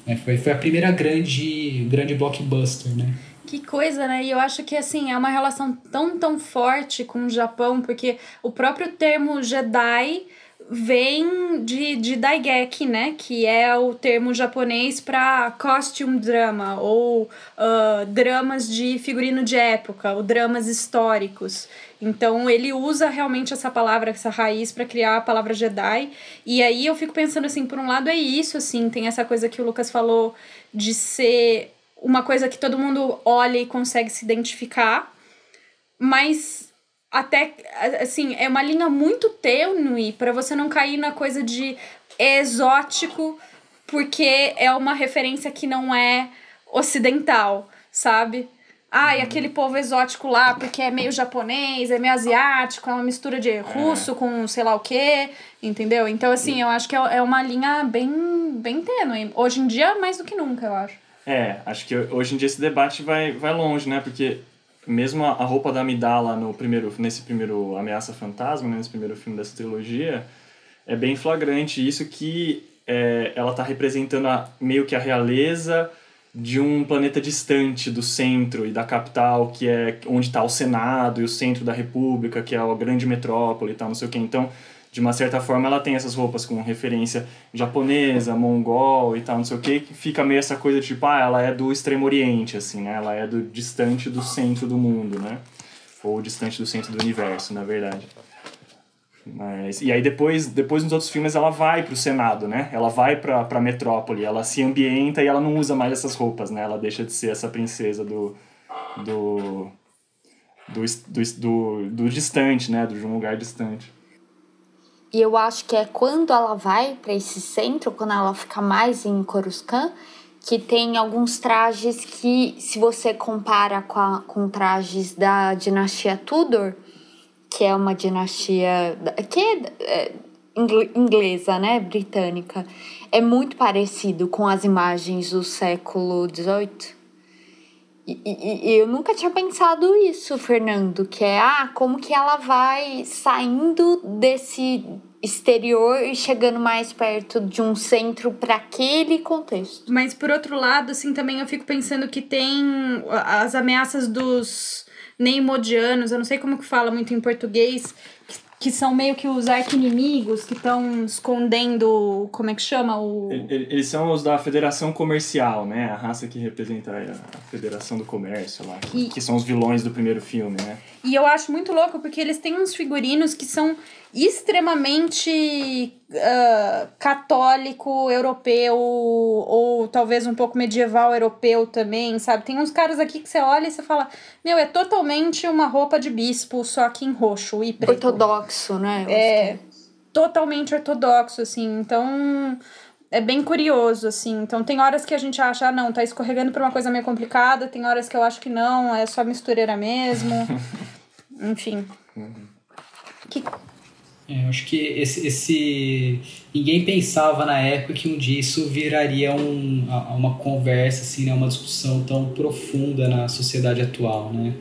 É, foi, foi a primeira grande, grande blockbuster, né? Que coisa, né? E eu acho que assim, é uma relação tão, tão forte com o Japão, porque o próprio termo Jedi vem de, de Daigeki, né? Que é o termo japonês para costume drama, ou uh, dramas de figurino de época, ou dramas históricos. Então ele usa realmente essa palavra, essa raiz para criar a palavra Jedi. E aí eu fico pensando assim, por um lado é isso, assim, tem essa coisa que o Lucas falou de ser uma coisa que todo mundo olha e consegue se identificar, mas até assim, é uma linha muito tênue para você não cair na coisa de exótico, porque é uma referência que não é ocidental, sabe? Ah, e aquele povo exótico lá, porque é meio japonês, é meio asiático, é uma mistura de russo é. com sei lá o quê, entendeu? Então, assim, eu acho que é, é uma linha bem, bem tênue. Hoje em dia, mais do que nunca, eu acho. É, acho que hoje em dia esse debate vai, vai longe, né? Porque mesmo a, roupa da Amidala no primeiro, nesse primeiro Ameaça Fantasma, né? nesse primeiro filme dessa trilogia, é bem flagrante isso que é, ela tá representando a, meio que a realeza de um planeta distante do centro e da capital, que é onde está o Senado e o centro da República, que é a grande metrópole e tal, não sei o que. Então, de uma certa forma, ela tem essas roupas com referência japonesa, mongol e tal, não sei o que, que fica meio essa coisa tipo, ah, ela é do Extremo Oriente, assim, né? Ela é do distante do centro do mundo, né? Ou distante do centro do universo, na verdade. Mas, e aí depois, depois nos outros filmes ela vai pro Senado, né? Ela vai pra, pra metrópole, ela se ambienta e ela não usa mais essas roupas, né? Ela deixa de ser essa princesa do... do do, do, do, do distante, né? De um lugar distante. E eu acho que é quando ela vai para esse centro, quando ela fica mais em Coruscant, que tem alguns trajes que, se você compara com, a, com trajes da dinastia Tudor, que é uma dinastia que é, é inglesa, né, britânica, é muito parecido com as imagens do século XVIII. E, e, eu nunca tinha pensado isso, Fernando, que é ah, como que ela vai saindo desse exterior e chegando mais perto de um centro para aquele contexto. Mas por outro lado, assim, também eu fico pensando que tem as ameaças dos neimodianos, eu não sei como que fala muito em português, que são meio que os arqui-inimigos que estão escondendo, como é que chama? O... Eles são os da Federação Comercial, né? A raça que representa a Federação do Comércio lá, e... que são os vilões do primeiro filme, né? E eu acho muito louco porque eles têm uns figurinos que são extremamente uh, católico europeu ou talvez um pouco medieval europeu também, sabe? Tem uns caras aqui que você olha e você fala, meu, é totalmente uma roupa de bispo, só que em roxo e preto. Ortodoxo, né? É, totalmente ortodoxo, assim. Então, é bem curioso, assim. Então, tem horas que a gente acha, ah, não, tá escorregando pra uma coisa meio complicada, tem horas que eu acho que não, é só mistureira mesmo. Enfim. Uhum. Que é, eu acho que esse, esse, ninguém pensava na época que um dia isso viraria um, uma conversa assim né uma discussão tão profunda na sociedade atual né?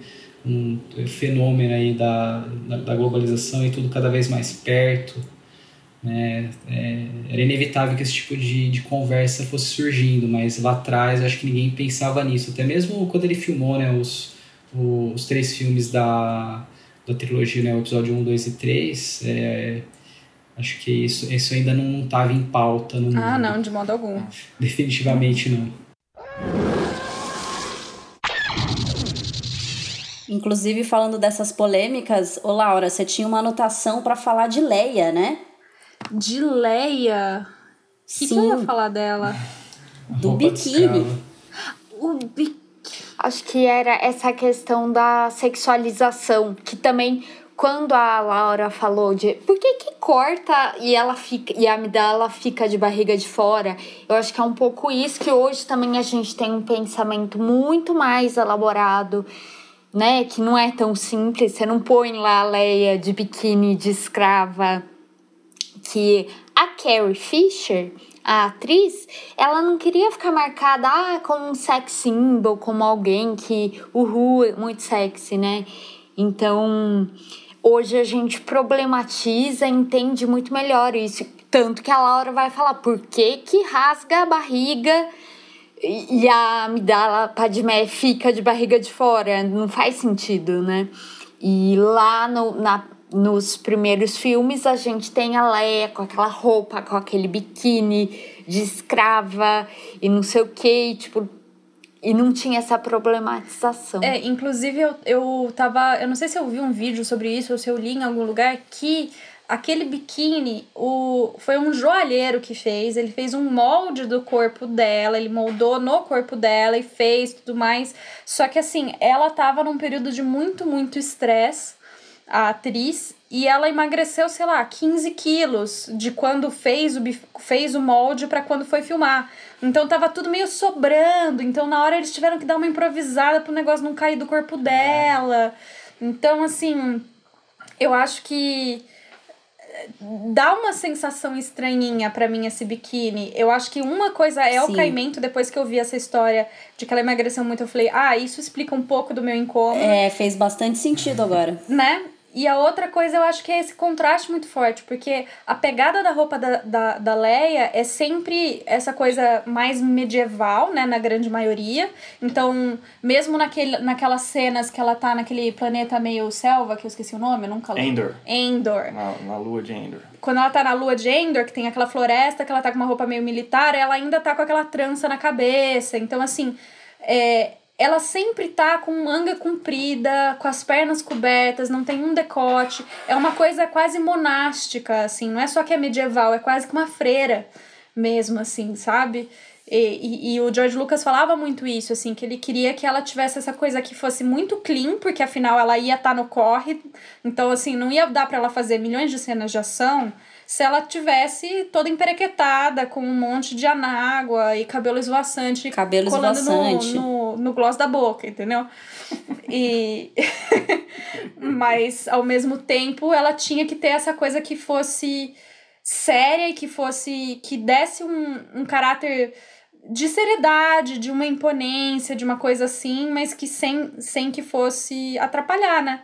Um fenômeno aí da, da, da globalização e tudo cada vez mais perto né? É, era inevitável que esse tipo de, de conversa fosse surgindo mas lá atrás acho que ninguém pensava nisso. Até mesmo quando ele filmou né os, os três filmes da da trilogia, né, o episódio 1, 2 e 3, é, acho que isso, isso ainda não estava em pauta no Ah, não, de modo algum. Definitivamente não. Inclusive, falando dessas polêmicas, ô Laura, você tinha uma anotação para falar de Leia, né? De Leia? O que, que eu ia falar dela? Do biquíni. O biquíni acho que era essa questão da sexualização, que também quando a Laura falou de por que que corta e ela fica e a amidala fica de barriga de fora, eu acho que é um pouco isso que hoje também a gente tem um pensamento muito mais elaborado, né, que não é tão simples, você não põe lá a Leia de biquíni de escrava que a Carrie Fisher a atriz, ela não queria ficar marcada ah, como um sex symbol, como alguém que, uhul, é muito sexy, né? Então, hoje a gente problematiza, entende muito melhor isso. Tanto que a Laura vai falar por que, que rasga a barriga e a amidala Padmé fica de barriga de fora. Não faz sentido, né? E lá no, na nos primeiros filmes a gente tem a Leia com aquela roupa, com aquele biquíni de escrava e não sei o que, tipo, e não tinha essa problematização. É, inclusive eu, eu tava. Eu não sei se eu vi um vídeo sobre isso ou se eu li em algum lugar que aquele biquíni o, foi um joalheiro que fez. Ele fez um molde do corpo dela, ele moldou no corpo dela e fez tudo mais. Só que assim, ela tava num período de muito, muito estresse a atriz, e ela emagreceu, sei lá, 15 quilos de quando fez o, fez o molde para quando foi filmar. Então tava tudo meio sobrando. Então na hora eles tiveram que dar uma improvisada pro negócio não cair do corpo dela. Então, assim, eu acho que eh, dá uma sensação estranhinha para mim esse biquíni. Eu acho que uma coisa é Sim. o caimento, depois que eu vi essa história de que ela emagreceu muito, eu falei, ah, isso explica um pouco do meu incômodo. É, fez bastante sentido agora. Né? E a outra coisa eu acho que é esse contraste muito forte, porque a pegada da roupa da, da, da Leia é sempre essa coisa mais medieval, né, na grande maioria. Então, mesmo naquele, naquelas cenas que ela tá naquele planeta meio selva, que eu esqueci o nome, eu nunca lembro. Endor. Endor. Na, na lua de Endor. Quando ela tá na lua de Endor, que tem aquela floresta, que ela tá com uma roupa meio militar, ela ainda tá com aquela trança na cabeça. Então, assim, é, ela sempre tá com manga comprida, com as pernas cobertas, não tem um decote. É uma coisa quase monástica, assim, não é só que é medieval, é quase que uma freira mesmo, assim, sabe? E, e, e, o George Lucas falava muito isso, assim, que ele queria que ela tivesse essa coisa que fosse muito clean, porque afinal ela ia estar tá no corre, então, assim, não ia dar para ela fazer milhões de cenas de ação se ela tivesse toda emperequetada, com um monte de anágua e cabelo esvoaçante cabelo colando esvoaçante. No, no, no gloss da boca, entendeu? E. Mas, ao mesmo tempo, ela tinha que ter essa coisa que fosse séria e que fosse. que desse um, um caráter de seriedade, de uma imponência, de uma coisa assim, mas que sem, sem que fosse atrapalhar, né?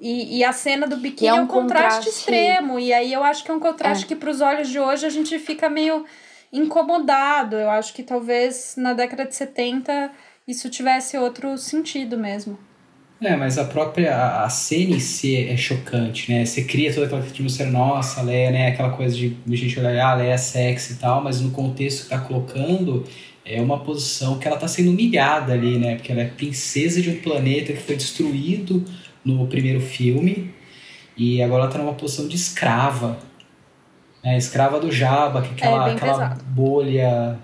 E, e a cena do biquíni é é um um contraste, contraste. extremo. E aí eu acho que é um contraste É. que, pros olhos de hoje, a gente fica meio incomodado. Eu acho que talvez na década de 70 isso tivesse outro sentido mesmo. É, mas a própria a- a cena em si é chocante, né? Você cria toda aquela atmosfera, nossa, a Leia, né? Aquela coisa de, de gente olhar, ah, a Leia é sexy e tal, mas no contexto que tá colocando, é uma posição que ela tá sendo humilhada ali, né? Porque ela é princesa de um planeta que foi destruído no primeiro filme e agora ela tá numa posição de escrava. Né? Escrava do Jabba, que é aquela, bem aquela bolha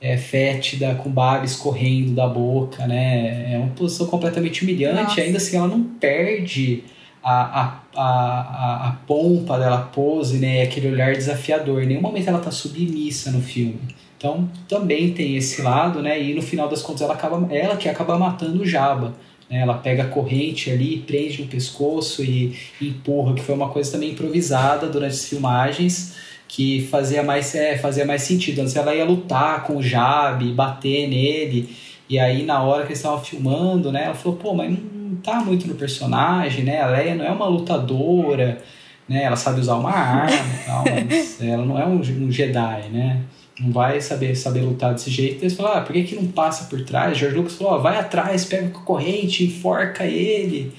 é, fétida com baba escorrendo da boca, né? É uma posição completamente humilhante. Nossa. Ainda assim, ela não perde a, a, a, a, a pompa dela, a pose, né? Aquele olhar desafiador. Em nenhum momento ela tá submissa no filme. Então, também tem esse lado, né? E no final das contas, ela, acaba, ela que acaba matando o Jabba. Né? Ela pega a corrente ali, prende no pescoço e, e empurra, que foi uma coisa também improvisada durante as filmagens que fazia mais, é, fazia mais sentido. Antes ela ia lutar com o Jab, bater nele, e aí na hora que eles estavam filmando, né, ela falou, pô, mas não tá muito no personagem, né, a Leia não é uma lutadora, né, ela sabe usar uma arma e tal, mas ela não é um, um Jedi, né, não vai saber, saber lutar desse jeito. Eles falaram, ah, por que, que não passa por trás? George Lucas falou, ó, vai atrás, pega com a corrente, enforca ele,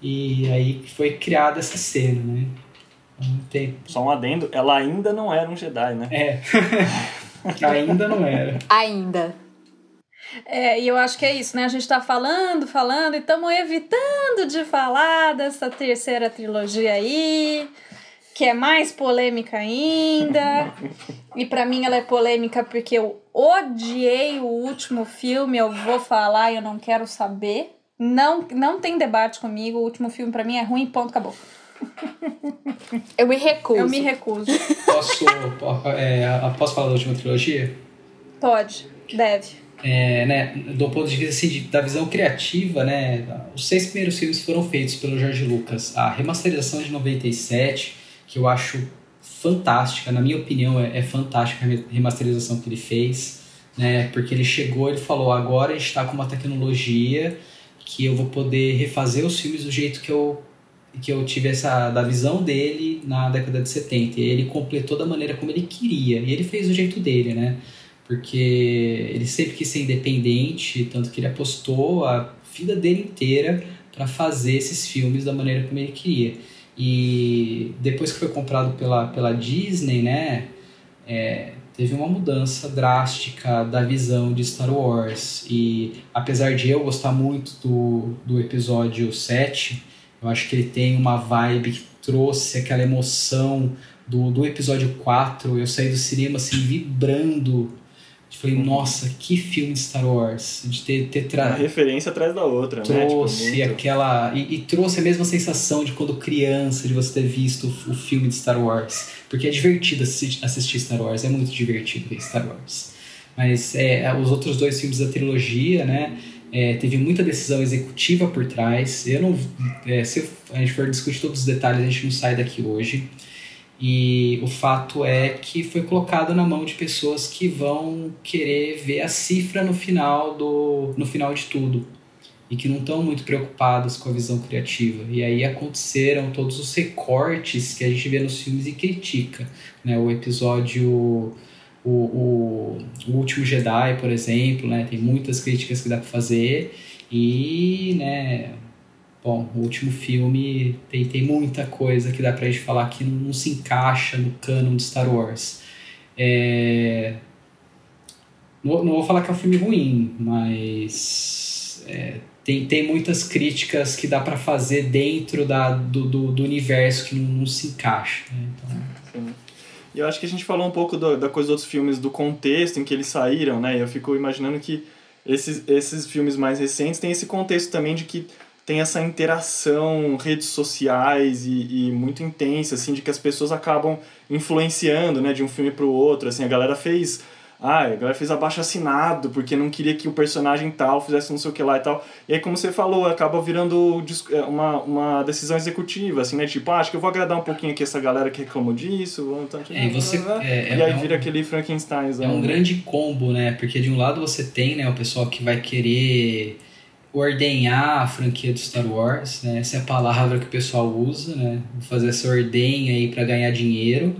e aí foi criada essa cena, né. Então, tem, Só um adendo, ela ainda não era um Jedi, né? é. Ainda não era. Ainda. É, e eu acho que é isso, né? A gente tá falando, falando e estamos evitando de falar dessa terceira trilogia aí, que é mais polêmica ainda. e pra mim ela é polêmica porque eu odiei o último filme, eu vou falar e eu não quero saber. Não, não tem debate comigo, o último filme pra mim é ruim, ponto, acabou. Eu me recuso. Eu me recuso. Posso, po- é, posso falar da última trilogia? Pode, deve. É, né, do ponto de vista assim, da visão criativa, né, os seis primeiros filmes foram feitos pelo George Lucas. A remasterização de 97, que eu acho fantástica, na minha opinião, é, é fantástica a re- remasterização que ele fez, né, porque ele chegou e falou: agora a gente está com uma tecnologia que eu vou poder refazer os filmes do jeito que eu que eu tive essa da visão dele na década de 70. E ele completou da maneira como ele queria. E ele fez do jeito dele, né? Porque ele sempre quis ser independente, tanto que ele apostou a vida dele inteira para fazer esses filmes da maneira como ele queria. E depois que foi comprado pela, pela Disney, né? é, teve uma mudança drástica da visão de Star Wars. E apesar de eu gostar muito do, do episódio 7, eu acho que ele tem uma vibe que trouxe aquela emoção do, do episódio 4. Eu saí do cinema assim, vibrando. Eu falei, nossa, que filme Star Wars. De ter, ter Uma tra referência atrás da outra, né? trouxe Tipo, muito- aquela. E, e trouxe a mesma sensação de quando criança, de você ter visto o, o filme de Star Wars. Porque é divertido assi- assistir Star Wars, é muito divertido ver Star Wars. Mas é, os outros dois filmes da trilogia, né? é, teve muita decisão executiva por trás. Eu não. é, se a gente for discutir todos os detalhes, a gente não sai daqui hoje. E o fato é que foi colocado na mão de pessoas que vão querer ver a cifra no final do no final de tudo e que não estão muito preocupadas com a visão criativa. E aí aconteceram todos os recortes que a gente vê nos filmes e critica, né? O episódio o, o, o último Jedi, por exemplo, né? Tem muitas críticas que dá para fazer e, né? Bom, o último filme tem, tem muita coisa que dá pra gente falar que não, se encaixa no canon de Star Wars. É... Não, não vou falar que é um filme ruim, mas é, tem, tem muitas críticas que dá pra fazer dentro da, do, do, do universo que não, não se encaixa. Né? Então, Sim. E eu acho que a gente falou um pouco do- da coisa dos outros filmes, do contexto em que eles saíram, né? Eu fico imaginando que esses, esses filmes mais recentes têm esse contexto também de que tem essa interação, redes sociais e, e muito intensa, assim, de que as pessoas acabam influenciando, né, de um filme para o outro, assim, a galera fez ah, a galera fez abaixo assinado porque não queria que o personagem tal fizesse não sei o que lá e tal. E aí, como você falou, acaba virando é, uma, uma decisão executiva, assim, né? Tipo, ah, acho que eu vou agradar um pouquinho aqui essa galera que reclamou disso. Então, é, e você, é, e aí é vira um, aquele Frankenstein. É um grande combo, né? Porque de um lado você tem né, o pessoal que vai querer ordenhar a franquia do Star Wars, né? Essa é a palavra que o pessoal usa, né? Fazer essa ordenha aí para ganhar dinheiro.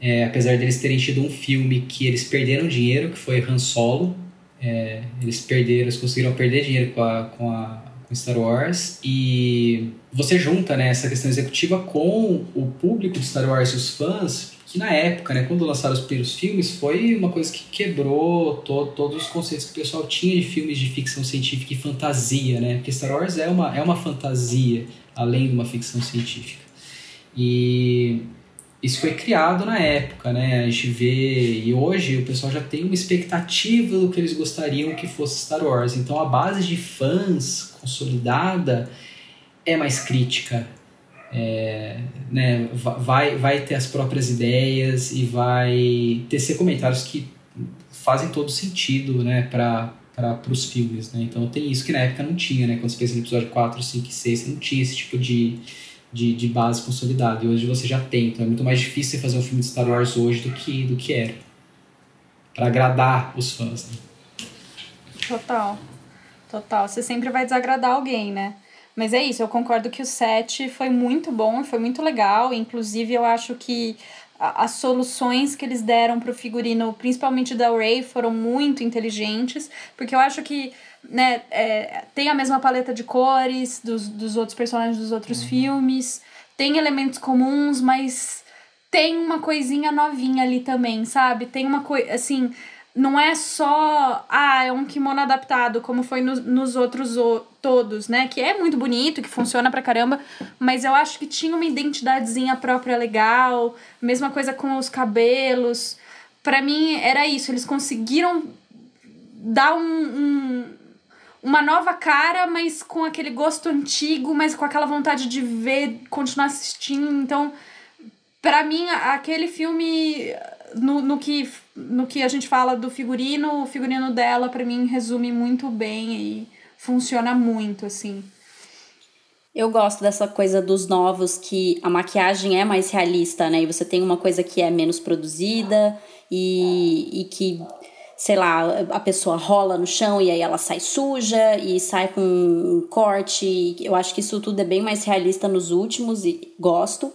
É, apesar deles terem tido um filme que eles perderam dinheiro, que foi Han Solo. É, eles perderam, eles conseguiram perder dinheiro com a, com a com Star Wars e você junta né, essa questão executiva com o público de Star Wars e os fãs que na época, né, quando lançaram os primeiros filmes, foi uma coisa que quebrou to todos os conceitos que o pessoal tinha de filmes de ficção científica e fantasia, né? Porque Star Wars é uma, é uma fantasia, além de uma ficção científica. E isso foi criado na época, né? A gente vê e hoje o pessoal já tem uma expectativa do que eles gostariam que fosse Star Wars. Então a base de fãs consolidada é mais crítica, é, né? Vai vai ter as próprias ideias e vai tecer comentários que fazem todo sentido, né? Para os filmes, né? Então tem isso que na época não tinha, né? Quando você pensa no episódio 4, 5 e 6, você não tinha esse tipo de de, de base consolidada. E hoje você já tem. Então é muito mais difícil fazer um filme de Star Wars hoje do que, do que era. para agradar os fãs. Né? Total. Total. Você sempre vai desagradar alguém, né? Mas é isso, eu concordo que o set foi muito bom, foi muito legal. Inclusive, eu acho que as soluções que eles deram pro figurino, principalmente da Ray, foram muito inteligentes. Porque eu acho que né, é, tem a mesma paleta de cores dos, dos outros personagens dos outros uhum. filmes, tem elementos comuns, mas tem uma coisinha novinha ali também, sabe? Tem uma coisa, assim, não é só, ah, é um kimono adaptado, como foi no, nos outros o, todos, né? Que é muito bonito, que funciona pra caramba, mas eu acho que tinha uma identidadezinha própria legal, mesma coisa com os cabelos. Para mim era isso, eles conseguiram dar um, um uma nova cara, mas com aquele gosto antigo, mas com aquela vontade de ver, continuar assistindo. Então, para mim, aquele filme, no, no, que, no que a gente fala do figurino, o figurino dela, para mim, resume muito bem e funciona muito, assim. Eu gosto dessa coisa dos novos que a maquiagem é mais realista, né? E você tem uma coisa que é menos produzida e, e que sei lá, a pessoa rola no chão e aí ela sai suja e sai com um corte. Eu acho que isso tudo é bem mais realista nos últimos e gosto.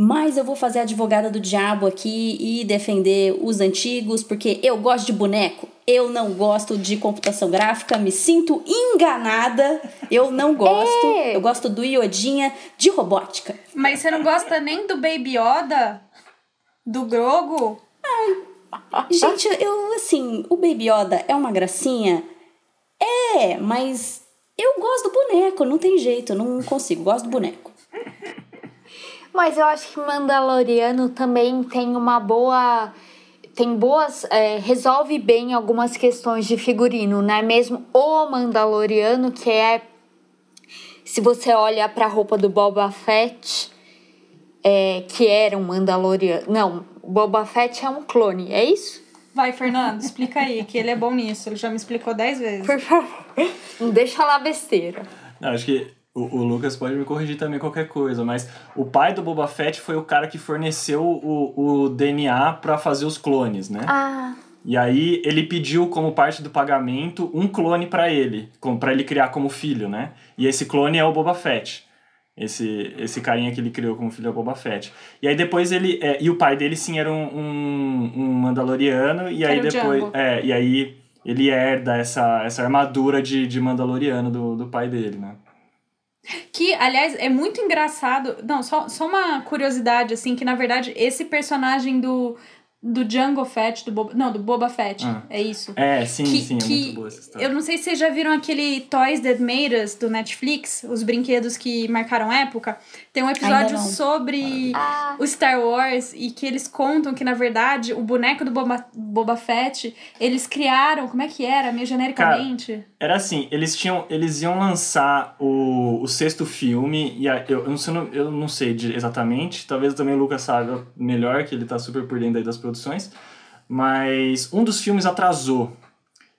Mas eu vou fazer a advogada do diabo aqui e defender os antigos, porque eu gosto de boneco. Eu não gosto de computação gráfica, me sinto enganada. Eu não gosto. É. Eu gosto do Iodinha de robótica. Mas você não gosta nem do Baby Yoda? Do Grogo? Ai, Gente, eu, assim, o Baby Yoda é uma gracinha? É, mas eu gosto do boneco, não tem jeito, não consigo, gosto do boneco. Mas eu acho que Mandaloriano também tem uma boa. Tem boas. É, resolve bem algumas questões de figurino, não é mesmo? O Mandaloriano, que é. Se você olha pra roupa do Boba Fett, é, que era um Mandaloriano. Não, Boba Fett é um clone, é isso? Vai, Fernando, explica aí, que ele é bom nisso. Ele já me explicou dez vezes. Por favor. Não deixa lá besteira. Não, acho que o, o, Lucas pode me corrigir também qualquer coisa, mas o pai do Boba Fett foi o cara que forneceu o, o DNA para fazer os clones, né? Ah. E aí ele pediu como parte do pagamento um clone para ele, para ele criar como filho, né? E esse clone é o Boba Fett esse, esse carinha que ele criou como filho da Boba Fett. E aí depois ele. É, e o pai dele sim era um, um, um Mandaloriano, e aí depois. É, e aí ele herda essa, essa armadura de, de Mandaloriano do, do pai dele, né? Que, aliás, é muito engraçado. Não, só, só uma curiosidade, assim, que na verdade esse personagem do, do Django Fett, do Boba, não, do Boba Fett, ah. é isso. É, sim, que, sim, que, é muito boa essa história. Eu não sei se vocês já viram aquele Toys That Made Us do Netflix, os brinquedos que marcaram época. Tem um episódio sobre ah. o Star Wars e que eles contam que, na verdade, o boneco do Boba, Boba Fett, eles criaram, como é que era, meio genericamente? Cara, era assim, eles tinham, eles iam lançar o, o sexto filme, e a, eu, eu, não sei, eu não sei exatamente, talvez também o Lucas saiba melhor, que ele tá super por dentro aí das produções, mas um dos filmes atrasou.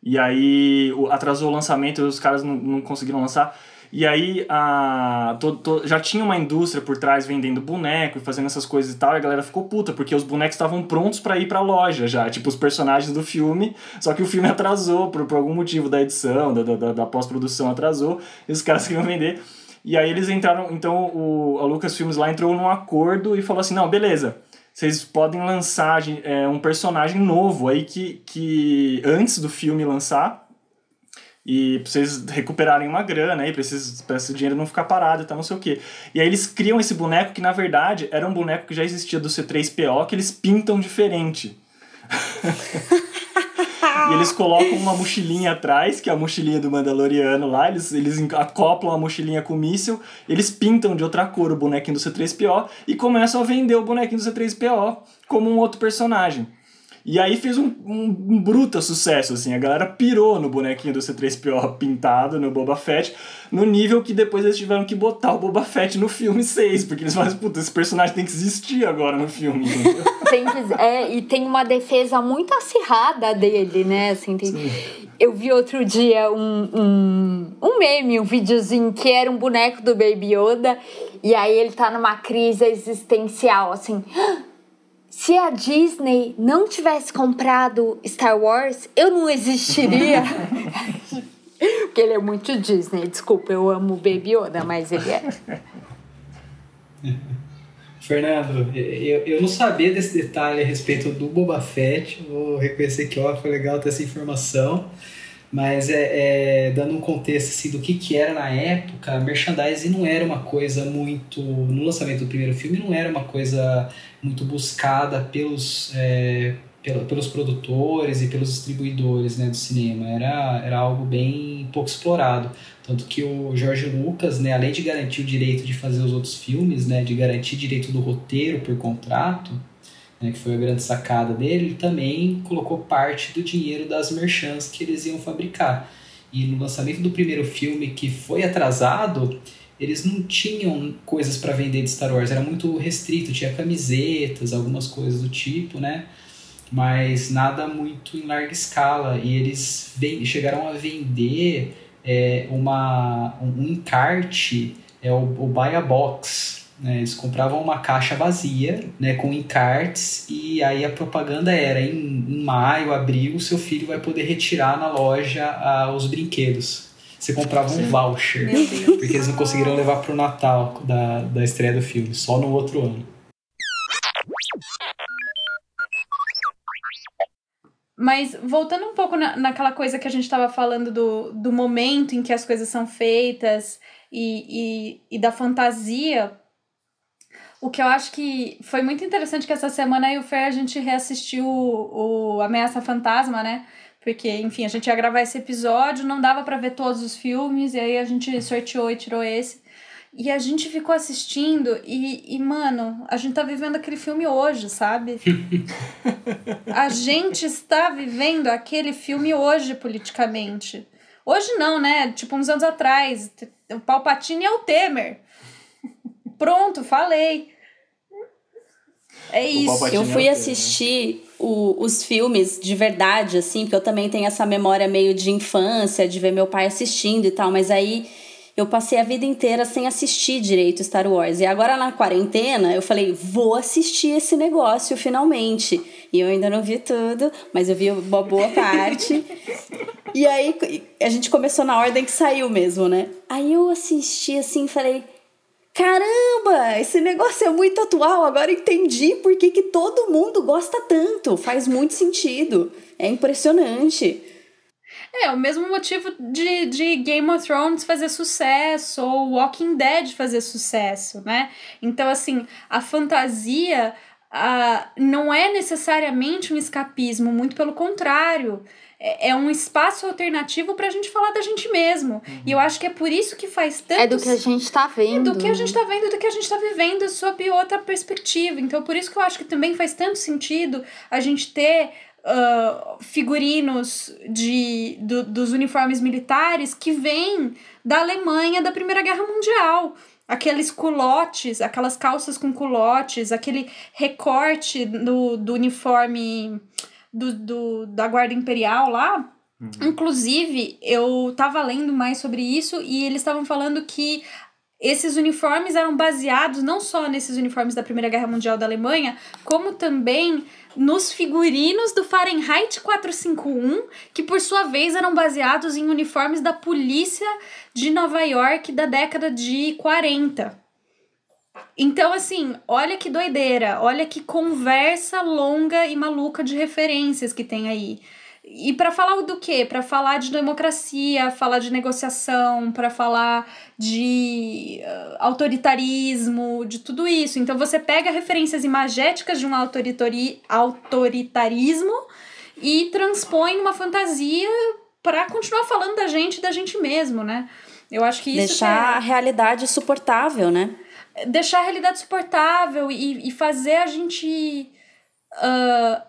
E aí atrasou o lançamento, os caras não, não conseguiram lançar. E aí a, to, to, já tinha uma indústria por trás vendendo boneco e fazendo essas coisas e tal, e a galera ficou puta, porque os bonecos estavam prontos para ir pra loja já, tipo os personagens do filme, só que o filme atrasou por, por algum motivo da edição, da, da, da pós-produção atrasou, e os caras queriam vender. E aí eles entraram, então o, a Lucasfilmes lá entrou num acordo e falou assim: não, beleza vocês podem lançar é, um personagem novo aí que, que antes do filme lançar e pra vocês recuperarem uma grana aí, pra, esses, pra esse dinheiro não ficar parado e tal, não sei o quê. E aí eles criam esse boneco que, na verdade, era um boneco que já existia do C3PO, que eles pintam diferente. E eles colocam uma mochilinha atrás, que é a mochilinha do Mandaloriano lá, eles, eles acoplam a mochilinha com o míssil, eles pintam de outra cor o bonequinho do C3PO e começam a vender o bonequinho do C3PO como um outro personagem. E aí fez um, um, um bruta sucesso, assim. A galera pirou no bonequinho do C3PO pintado, no Boba Fett, no nível que depois eles tiveram que botar o Boba Fett no filme 6, porque eles falaram, puta, esse personagem tem que existir agora no filme. tem que, é, e tem uma defesa muito acirrada dele, né? Assim, tem, eu vi outro dia um, um, um meme, um videozinho que era um boneco do Baby Yoda, e aí ele tá numa crise existencial, assim se a Disney não tivesse comprado Star Wars, eu não existiria. Porque ele é muito Disney. Desculpa, eu amo Baby Yoda, mas ele é. Fernando, eu, eu não sabia desse detalhe a respeito do Boba Fett. Vou reconhecer que ó, foi legal ter essa informação. Mas é, é, dando um contexto assim, do que, que era na época, merchandising não era uma coisa muito. No lançamento do primeiro filme, não era uma coisa muito buscada pelos, é, pelos produtores e pelos distribuidores né, do cinema. Era, era algo bem pouco explorado. Tanto que o George Lucas, né, além de garantir o direito de fazer os outros filmes, né, de garantir direito do roteiro por contrato, né, que foi a grande sacada dele, ele também colocou parte do dinheiro das merchants que eles iam fabricar. E no lançamento do primeiro filme, que foi atrasado, eles não tinham coisas para vender de Star Wars, era muito restrito, tinha camisetas, algumas coisas do tipo, né? Mas nada muito em larga escala. E eles chegaram a vender é, uma, um encarte, é o, o Buy a Box. Né? Eles compravam uma caixa vazia né, com encartes e aí a propaganda era em, em maio, abril, seu filho vai poder retirar na loja ah, os brinquedos você comprava um voucher. Porque eles não conseguiram levar pro Natal da, da estreia do filme, só no outro ano. Mas voltando um pouco na, naquela coisa que a gente estava falando do, do momento em que as coisas são feitas e, e, e da fantasia, o que eu acho que foi muito interessante que essa semana aí o Fer a gente reassistiu o, o Ameaça Fantasma, né? Porque, enfim, a gente ia gravar esse episódio, não dava para ver todos os filmes, e aí a gente sorteou e tirou esse. E a gente ficou assistindo e, e, mano, a gente tá vivendo aquele filme hoje, sabe? a gente está vivendo aquele filme hoje, politicamente. Hoje não, né? Tipo, uns anos atrás. O Palpatine é o Temer. Pronto, falei. É isso. Eu fui é assistir o, os filmes de verdade, assim, porque eu também tenho essa memória meio de infância, de ver meu pai assistindo e tal, mas aí eu passei a vida inteira sem assistir direito Star Wars. E agora na quarentena eu falei, vou assistir esse negócio finalmente. E eu ainda não vi tudo, mas eu vi uma boa parte. e aí a gente começou na ordem que saiu mesmo, né? Aí eu assisti assim, falei, Caramba, esse negócio é muito atual. Agora entendi por que, que todo mundo gosta tanto. Faz muito sentido. É impressionante. É, o mesmo motivo de, de Game of Thrones fazer sucesso, ou Walking Dead fazer sucesso, né? Então, assim, a fantasia uh, não é necessariamente um escapismo, muito pelo contrário. É, é um espaço alternativo para a gente falar da gente mesmo. Uhum. E eu acho que é por isso que faz tanto. É do que a gente está vendo. É do que a gente está vendo, do que a gente está vivendo sob outra perspectiva. Então, por isso que eu acho que também faz tanto sentido a gente ter Uh, figurinos de, do, dos uniformes militares que vêm da Alemanha da Primeira Guerra Mundial aqueles culotes, aquelas calças com culotes, aquele recorte do, do uniforme do, do, da Guarda Imperial lá. Uhum. Inclusive, eu tava lendo mais sobre isso e eles estavam falando que esses uniformes eram baseados não só nesses uniformes da Primeira Guerra Mundial da Alemanha, como também nos figurinos do Fahrenheit 451, que por sua vez eram baseados em uniformes da polícia de Nova York da década de 40. Então, assim, olha que doideira, olha que conversa longa e maluca de referências que tem aí. E para falar do quê? Para falar de democracia, falar de negociação, para falar de uh, autoritarismo, de tudo isso. Então você pega referências imagéticas de um autoritari autoritarismo e transpõe uma fantasia para continuar falando da gente, da gente mesmo, né? Eu acho que isso deixar é... a realidade suportável, né? Deixar a realidade suportável e, e fazer a gente uh,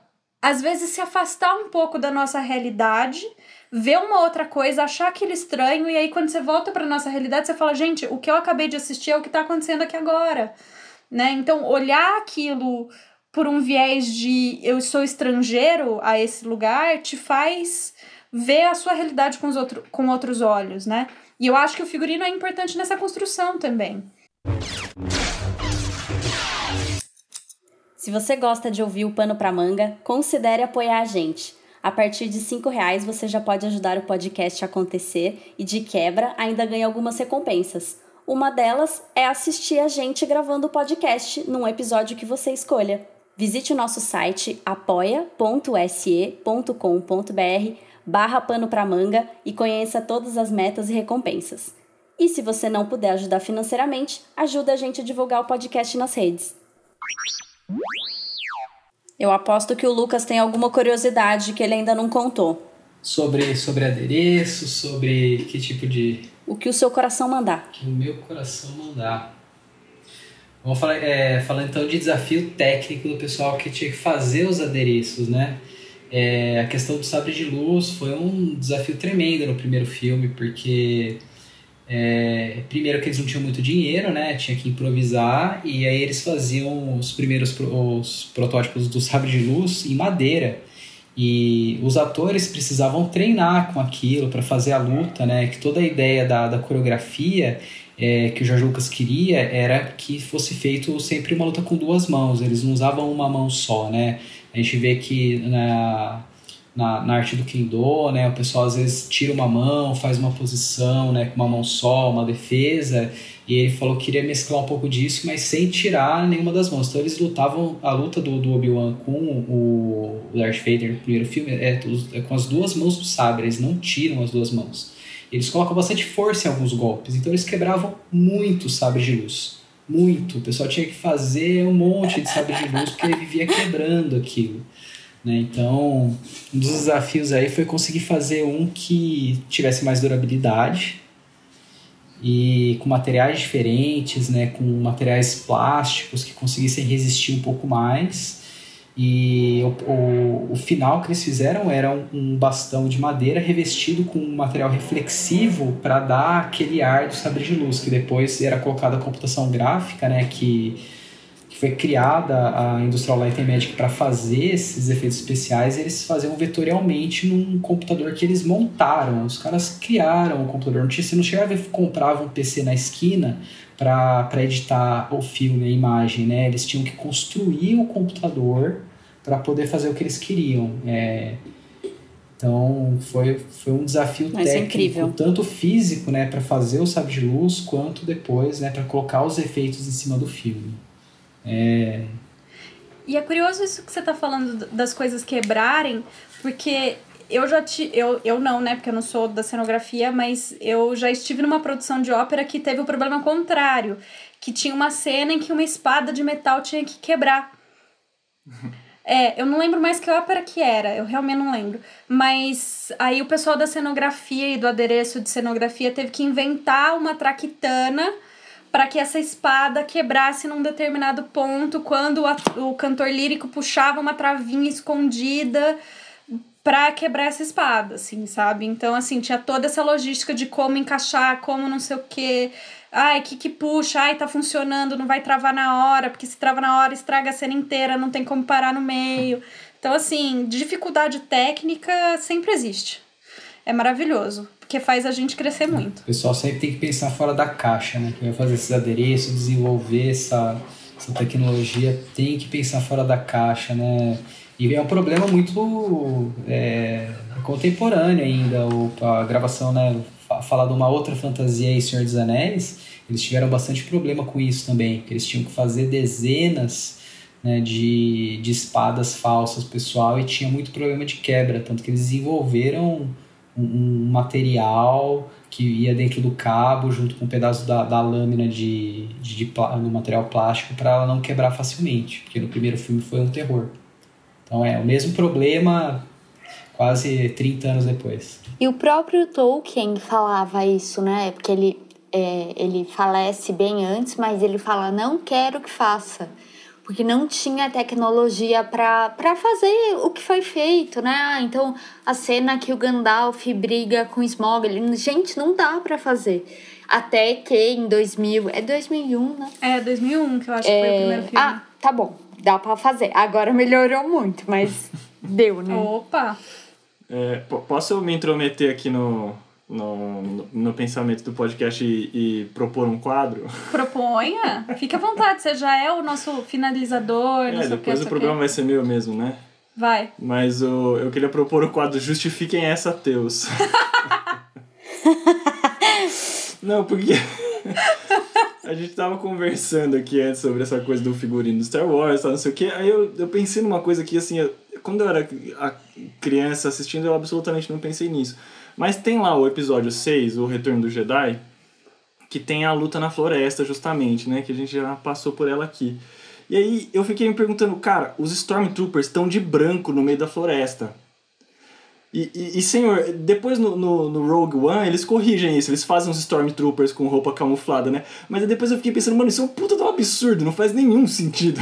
às vezes se afastar um pouco da nossa realidade, ver uma outra coisa, achar aquilo estranho, e aí quando você volta para nossa realidade, você fala, gente, o que eu acabei de assistir é o que está acontecendo aqui agora. Né? Então, olhar aquilo por um viés de eu sou estrangeiro a esse lugar te faz ver a sua realidade com, os outro, com outros olhos, né? E eu acho que o figurino é importante nessa construção também. Se você gosta de ouvir o Pano para Manga, considere apoiar a gente. A partir de R$ reais você já pode ajudar o podcast a acontecer e, de quebra, ainda ganha algumas recompensas. Uma delas é assistir a gente gravando o podcast num episódio que você escolha. Visite o nosso site apoia.se.com.br barra pano pra manga e conheça todas as metas e recompensas. E se você não puder ajudar financeiramente, ajuda a gente a divulgar o podcast nas redes. Eu aposto que o Lucas tem alguma curiosidade que ele ainda não contou. Sobre, sobre adereço, sobre que tipo de. O que o seu coração mandar. O que o meu coração mandar. Vamos falar, é, falar então de desafio técnico do pessoal que tinha que fazer os adereços, né? É, a questão do sabre de luz foi um desafio tremendo no primeiro filme, porque é, primeiro que eles não tinham muito dinheiro, né? Tinha que improvisar e aí eles faziam os primeiros os protótipos do sabre de luz em madeira. E os atores precisavam treinar com aquilo para fazer a luta, né? Que toda a ideia da, da coreografia é, que o Jorge Lucas queria era que fosse feito sempre uma luta com duas mãos. Eles não usavam uma mão só, né? A gente vê que na, na, na arte do Kendo, né? O pessoal às vezes tira uma mão, faz uma posição, né? Com uma mão só, uma defesa. E ele falou que queria mesclar um pouco disso, mas sem tirar nenhuma das mãos. Então eles lutavam, a luta do, do Obi-Wan com o, Darth Vader no primeiro filme é, é com as duas mãos do sabre, eles não tiram as duas mãos. Eles colocam bastante força em alguns golpes, então eles quebravam muito o sabre de luz. Muito. O pessoal tinha que fazer um monte de sabre de luz porque ele vivia quebrando aquilo. Né? Então, um dos desafios aí foi conseguir fazer um que tivesse mais durabilidade e com materiais diferentes, né? com materiais plásticos que conseguissem resistir um pouco mais. E o, o, o final que eles fizeram era um, um bastão de madeira revestido com um material reflexivo para dar aquele ar do sabre de luz, que depois era colocada a computação gráfica, né? que foi criada a Industrial Light and Magic para fazer esses efeitos especiais, eles faziam vetorialmente num computador que eles montaram. Os caras criaram o computador. Não tinha, você não chegava e comprava um PC na esquina para editar o filme, a imagem, né? Eles tinham que construir o computador para poder fazer o que eles queriam. É, então foi, foi um desafio Mas é técnico, é tanto físico, né, para fazer o sabre de luz, quanto depois, né, para colocar os efeitos em cima do filme. É... E é curioso isso que você tá falando das coisas quebrarem, porque eu já te, eu, eu não, né, porque eu não sou da cenografia, mas eu já estive numa produção de ópera que teve o problema contrário, que tinha uma cena em que uma espada de metal tinha que quebrar. É, eu não lembro mais que ópera que era, eu realmente não lembro. Mas aí o pessoal da cenografia e do adereço de cenografia teve que inventar uma traquitana para que essa espada quebrasse num determinado ponto quando o cantor lírico puxava uma travinha escondida para quebrar essa espada, assim, sabe? Então, assim, tinha toda essa logística de como encaixar, como não sei o quê. Ai, que que puxa, ai, tá funcionando, não vai travar na hora, porque se trava na hora, estraga a cena inteira, não tem como parar no meio. Então, assim, dificuldade técnica sempre existe. É maravilhoso, porque faz a gente crescer muito. O pessoal sempre tem que pensar fora da caixa, né? Que vai fazer esses adereços, desenvolver essa, essa tecnologia, tem que pensar fora da caixa, né? E é um problema muito é, contemporâneo ainda, o, a gravação, né? Falar de uma outra fantasia aí, Senhor dos Anéis, eles tiveram bastante problema com isso também, que eles tinham que fazer dezenas né, de, de espadas falsas pessoal e tinha muito problema de quebra, tanto que eles desenvolveram um, material que ia dentro do cabo junto com um pedaço da, da lâmina de, de material plástico para ela não quebrar facilmente, porque no primeiro filme foi um terror. Então é o mesmo problema quase 30 anos depois. E o próprio Tolkien falava isso, né? Porque ele, é, ele falece bem antes, mas ele fala: não quero que faça. Porque não tinha tecnologia para fazer o que foi feito, né? Ah, então, a cena que o Gandalf briga com o Smaug, ele, gente, não dá para fazer. Até que em 2000, é 2001, né? É, 2001 que eu acho é... que foi o primeiro filme. Ah, tá bom dá para fazer. Agora melhorou muito, mas deu, né? Opa! É, posso me intrometer aqui no, no, no, pensamento do podcast e, e, propor um quadro? Proponha! Fique à vontade, você já é o nosso finalizador. É, depois o programa vai ser meu mesmo, né? Vai. Mas o, eu queria propor o quadro Justifiquem essa Teus. Não, porque a gente tava conversando aqui antes sobre essa coisa do figurino do Star Wars, não sei o quê. Aí eu, eu pensei numa coisa que, assim, eu, quando eu era criança assistindo, eu absolutamente não pensei nisso. Mas tem lá o episódio 6, O Retorno do Jedi, que tem a luta na floresta, justamente, né? Que a gente já passou por ela aqui. E aí eu fiquei me perguntando, cara, os Stormtroopers estão de branco no meio da floresta. E, e, e, senhor, depois no, no, no, Rogue One eles corrigem isso, eles fazem uns Stormtroopers com roupa camuflada, né? Mas depois eu fiquei pensando, mano, isso é um puta de um absurdo, não faz nenhum sentido.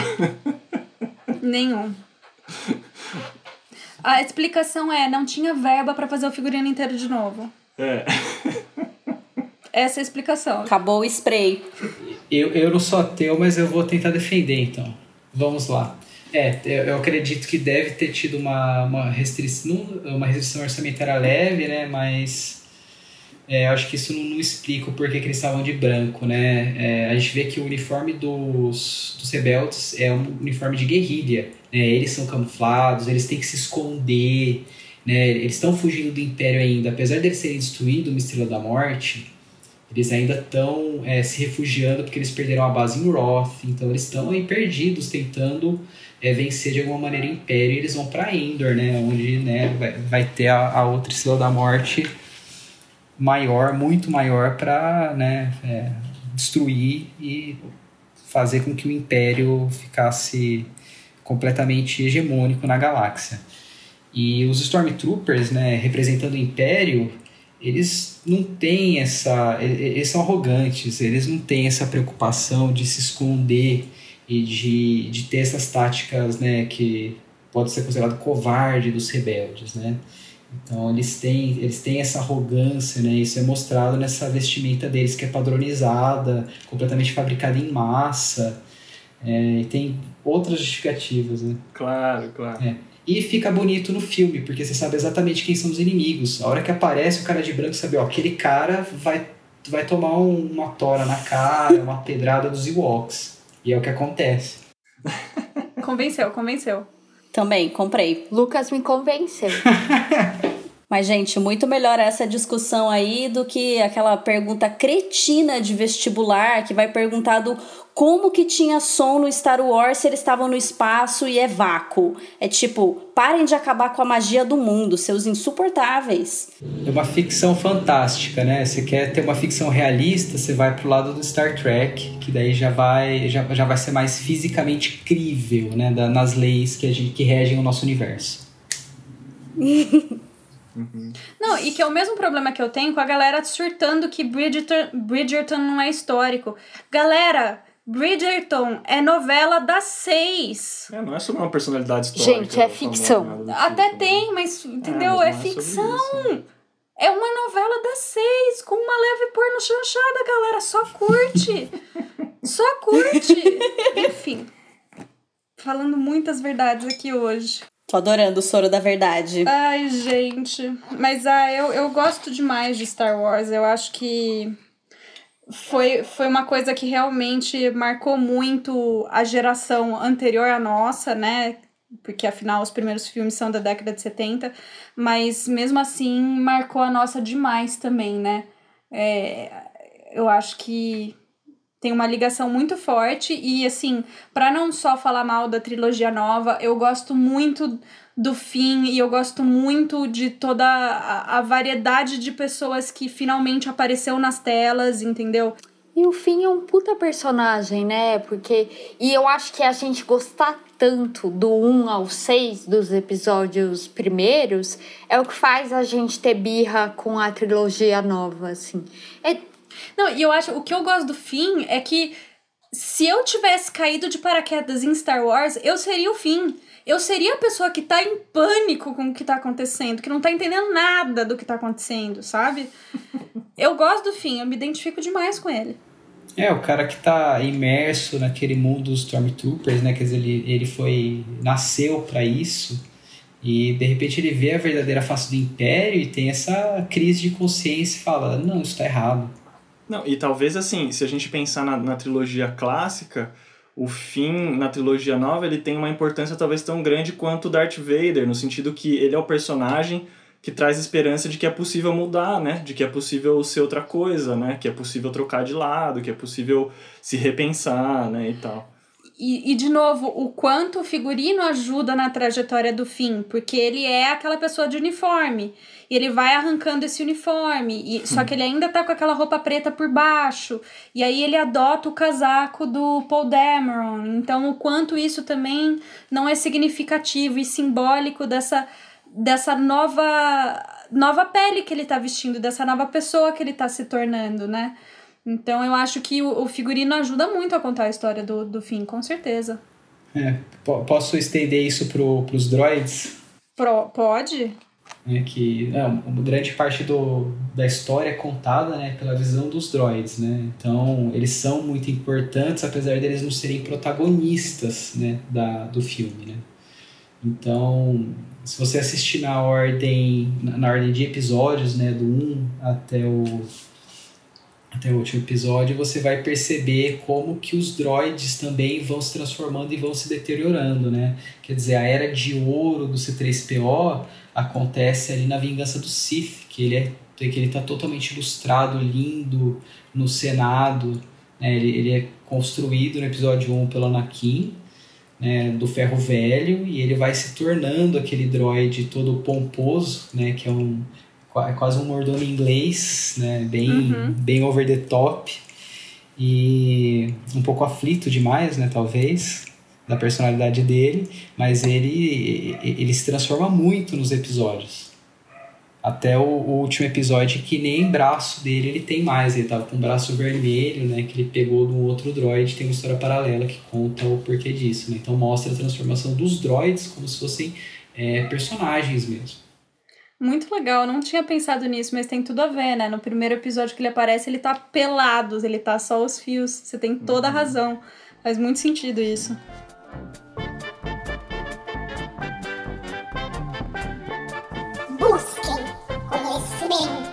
Nenhum. A explicação é, não tinha verba para fazer o figurino inteiro de novo. É. Essa é a explicação. Acabou o spray. Eu, eu não sou ateu, mas eu vou tentar defender então. Vamos lá. É, eu acredito que deve ter tido uma, uma, restrição, uma restrição orçamentária leve, né? Mas é, acho que isso não, não explica o porquê que eles estavam de branco, né? É, a gente vê que o uniforme dos, dos rebeldes é um uniforme de guerrilha, né? Eles são camuflados, eles têm que se esconder, né? Eles estão fugindo do Império ainda. Apesar de eles serem destruídos uma Estrela da Morte, eles ainda estão é, se refugiando porque eles perderam a base em Roth. Então eles estão aí perdidos, tentando é, vencer de alguma maneira o Império e eles vão para Endor, né? Onde né, vai, vai ter a, a outra Estrela da Morte maior, muito maior para né, é, destruir e fazer com que o Império ficasse completamente hegemônico na galáxia. E os Stormtroopers, né, representando o Império, eles não têm essa. Eles são arrogantes, eles não têm essa preocupação de se esconder e de, de ter essas táticas né, que pode ser considerado covarde dos rebeldes, né? Então eles têm, eles têm essa arrogância, né? Isso é mostrado nessa vestimenta deles que é padronizada, completamente fabricada em massa. É, e tem outras justificativas, né? Claro, claro. É. E fica bonito no filme, porque você sabe exatamente quem são os inimigos. A hora que aparece o cara de branco, sabe, ó, aquele cara vai, vai tomar um, uma tora na cara, uma pedrada dos Ewoks. E é o que acontece. convenceu, convenceu. Também, comprei. Lucas me convenceu. Mas, gente, muito melhor essa discussão aí do que aquela pergunta cretina de vestibular que vai perguntar do como que tinha som no Star Wars se eles estavam no espaço e é vácuo. É tipo, parem de acabar com a magia do mundo, seus insuportáveis. É uma ficção fantástica, né? Você quer ter uma ficção realista, você vai pro lado do Star Trek, que daí já vai, já, já vai ser mais fisicamente crível, né? Da, nas leis que, a gente, que regem o nosso universo. Uhum. Não, e que é o mesmo problema que eu tenho com a galera surtando que Bridgerton, Bridgerton não é histórico. Galera, Bridgerton é novela das seis. É, não é sobre uma personalidade histórica. Gente, é ficção. Tipo, Até né? tem, mas entendeu? É, mas é, é ficção. É uma novela das seis, com uma leve porno chanchada, galera. Só curte. Só curte. Enfim. Falando muitas verdades aqui hoje. Tô adorando o soro da verdade. Ai, gente. Mas ah, eu, eu gosto demais de Star Wars. Eu acho que foi, foi uma coisa que realmente marcou muito a geração anterior à nossa, né? Porque afinal os primeiros filmes são da década de 70, mas mesmo assim marcou a nossa demais também, né? É, eu acho que tem uma ligação muito forte e assim, para não só falar mal da trilogia nova, eu gosto muito do fim e eu gosto muito de toda a, a variedade de pessoas que finalmente apareceu nas telas, entendeu? E o Finn é um puta personagem, né? Porque. E eu acho que a gente gostar tanto do 1 ao 6 dos episódios primeiros é o que faz a gente ter birra com a trilogia nova, assim. É, não, e eu acho, o que eu gosto do fim é que se eu tivesse caído de paraquedas em Star Wars, eu seria o fim. Eu seria a pessoa que tá em pânico com o que tá acontecendo, que não tá entendendo nada do que tá acontecendo, sabe? eu gosto do fim, eu me identifico demais com ele. É, o cara que tá imerso naquele mundo dos Stormtroopers, né? Quer dizer, ele, ele foi. nasceu para isso. E de repente ele vê a verdadeira face do Império e tem essa crise de consciência e fala: não, isso tá errado. Não, e talvez assim, se a gente pensar na, na trilogia clássica, o fim na trilogia nova ele tem uma importância talvez tão grande quanto Darth Vader, no sentido que ele é o personagem que traz esperança de que é possível mudar, né? De que é possível ser outra coisa, né? Que é possível trocar de lado, que é possível se repensar, né? E tal. E, e, de novo, o quanto o figurino ajuda na trajetória do fim, porque ele é aquela pessoa de uniforme. E ele vai arrancando esse uniforme. E, só que ele ainda tá com aquela roupa preta por baixo. E aí ele adota o casaco do Paul Dameron. Então, o quanto isso também não é significativo e simbólico dessa, dessa nova, nova pele que ele tá vestindo, dessa nova pessoa que ele tá se tornando, né? Então eu acho que o, o figurino ajuda muito a contar a história do, do fim, com certeza. É, posso estender isso pro, pros droids? Pro, pode? né, que é, uma grande parte do, da história é contada né, pela visão dos droids, né? Então, eles são muito importantes, apesar deles não serem protagonistas né, da, do filme, né? Então, se você assistir na ordem, na, na ordem de episódios, né, do 1 até o até o último episódio, você vai perceber como que os droids também vão se transformando e vão se deteriorando, né? Quer dizer, a era de ouro do C3PO acontece ali na Vingança do Sith, que ele é que ele está totalmente ilustrado, lindo no Senado. Né? Ele, ele é construído no episódio 1 pelo Anakin, né? do Ferro Velho, e ele vai se tornando aquele droid todo pomposo, né? que é, um, é quase um mordomo inglês, né? bem, uhum. bem over the top, e um pouco aflito demais, né? talvez da personalidade dele, mas ele, ele se transforma muito nos episódios. Até o, o, último episódio que nem braço dele ele tem mais, ele tava com um braço vermelho, né, que ele pegou de um outro droid, tem uma história paralela que conta o porquê disso, né? Então mostra a transformação dos droids como se fossem é, personagens mesmo. Muito legal, eu não tinha pensado nisso, mas tem tudo a ver, né? No primeiro episódio que ele aparece, ele tá pelado, ele tá só os fios. Você tem toda a uhum. razão. Faz muito sentido isso. Busquem conhecimento.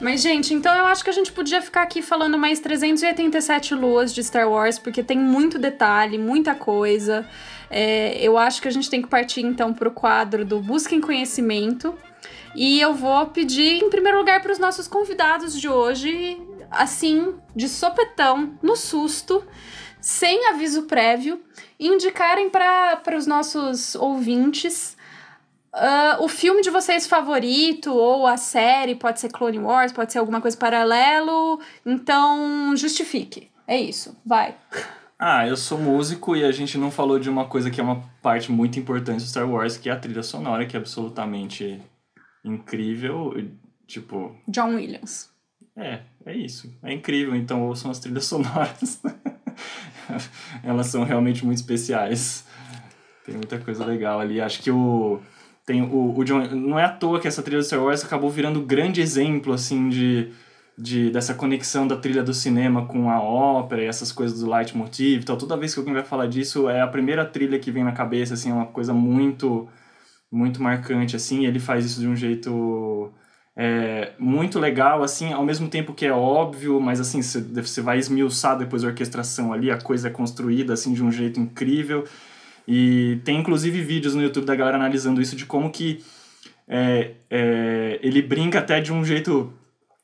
Mas, gente, então eu acho que a gente podia ficar aqui falando mais 387 luas de Star Wars, porque tem muito detalhe, muita coisa. É, eu acho que a gente tem que partir então para o quadro do Busquem Conhecimento. E eu vou pedir, em primeiro lugar, para os nossos convidados de hoje, assim, de sopetão, no susto, sem aviso prévio, indicarem para os nossos ouvintes uh, o filme de vocês favorito, ou a série, pode ser Clone Wars, pode ser alguma coisa paralelo. Então, justifique. É isso, vai. Ah, eu sou músico e a gente não falou de uma coisa que é uma parte muito importante do Star Wars, que é a trilha sonora, que é absolutamente incrível. Tipo. John Williams. É, é isso. É incrível, então ouçam as trilhas sonoras. Elas são realmente muito especiais. Tem muita coisa legal ali. Acho que o. Tem o, o John. Não é à toa que essa trilha do Star Wars acabou virando um grande exemplo, assim, de de, dessa conexão da trilha do cinema com a ópera e essas coisas do leitmotiv. Então, toda vez que alguém vai falar disso, é a primeira trilha que vem na cabeça, assim, é uma coisa muito, muito marcante, assim, ele faz isso de um jeito é, muito legal, assim, ao mesmo tempo que é óbvio, mas, assim, você vai esmiuçar depois a orquestração ali, a coisa é construída, assim, de um jeito incrível. E tem, inclusive, vídeos no YouTube da galera analisando isso, de como que é, é, ele brinca até de um jeito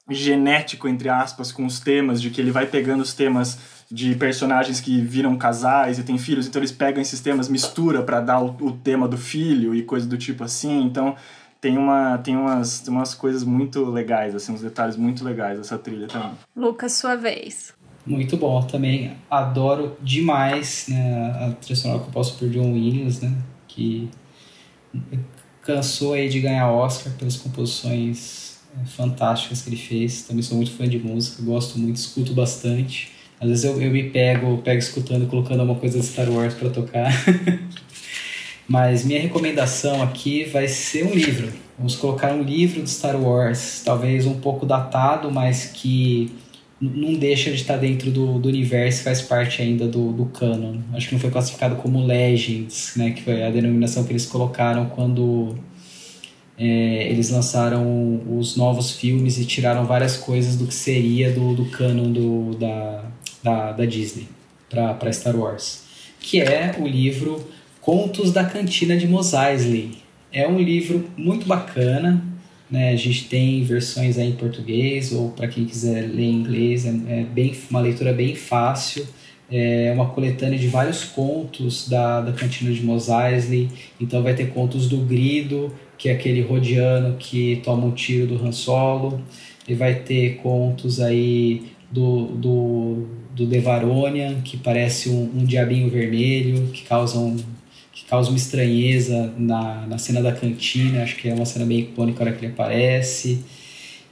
genético, entre aspas, com os temas, de que ele vai pegando os temas de personagens que viram casais e têm filhos, então eles pegam esses temas, mistura para dar o, o, tema do filho e coisa do tipo assim. Então tem, uma, tem umas, tem umas coisas muito legais, assim, uns detalhes muito legais dessa trilha também. Lucas, sua vez. Muito bom, também adoro demais né, a trilha sonora composta por John Williams, né, que cansou aí de ganhar Oscar pelas composições fantásticas que ele fez. Também sou muito fã de música, gosto muito, escuto bastante. Às vezes eu, eu me pego, pego escutando, colocando alguma coisa de Star Wars para tocar. Mas minha recomendação aqui vai ser um livro. Vamos colocar um livro de Star Wars, talvez um pouco datado, mas que não deixa de estar dentro do, do universo, faz parte ainda do, do canon. Acho que não foi classificado como Legends, né, que foi a denominação que eles colocaram quando é, eles lançaram os novos filmes e tiraram várias coisas do que seria do, do canon do, da, da, da Disney para Star Wars, que é o livro Contos da Cantina de Mos Eisley. É um livro muito bacana, né? A gente tem versões aí em português ou para quem quiser ler em inglês, é, é, bem uma leitura bem fácil. É uma coletânea de vários contos da, da Cantina de Mos Eisley. Então vai ter contos do Grido, que é aquele rodiano que toma um tiro do Han Solo. E vai ter contos aí do, do, do Devaronian, que parece um, um diabinho vermelho, que causa, um, que causa uma estranheza na, na cena da cantina. Acho que é uma cena bem icônica a hora que ele aparece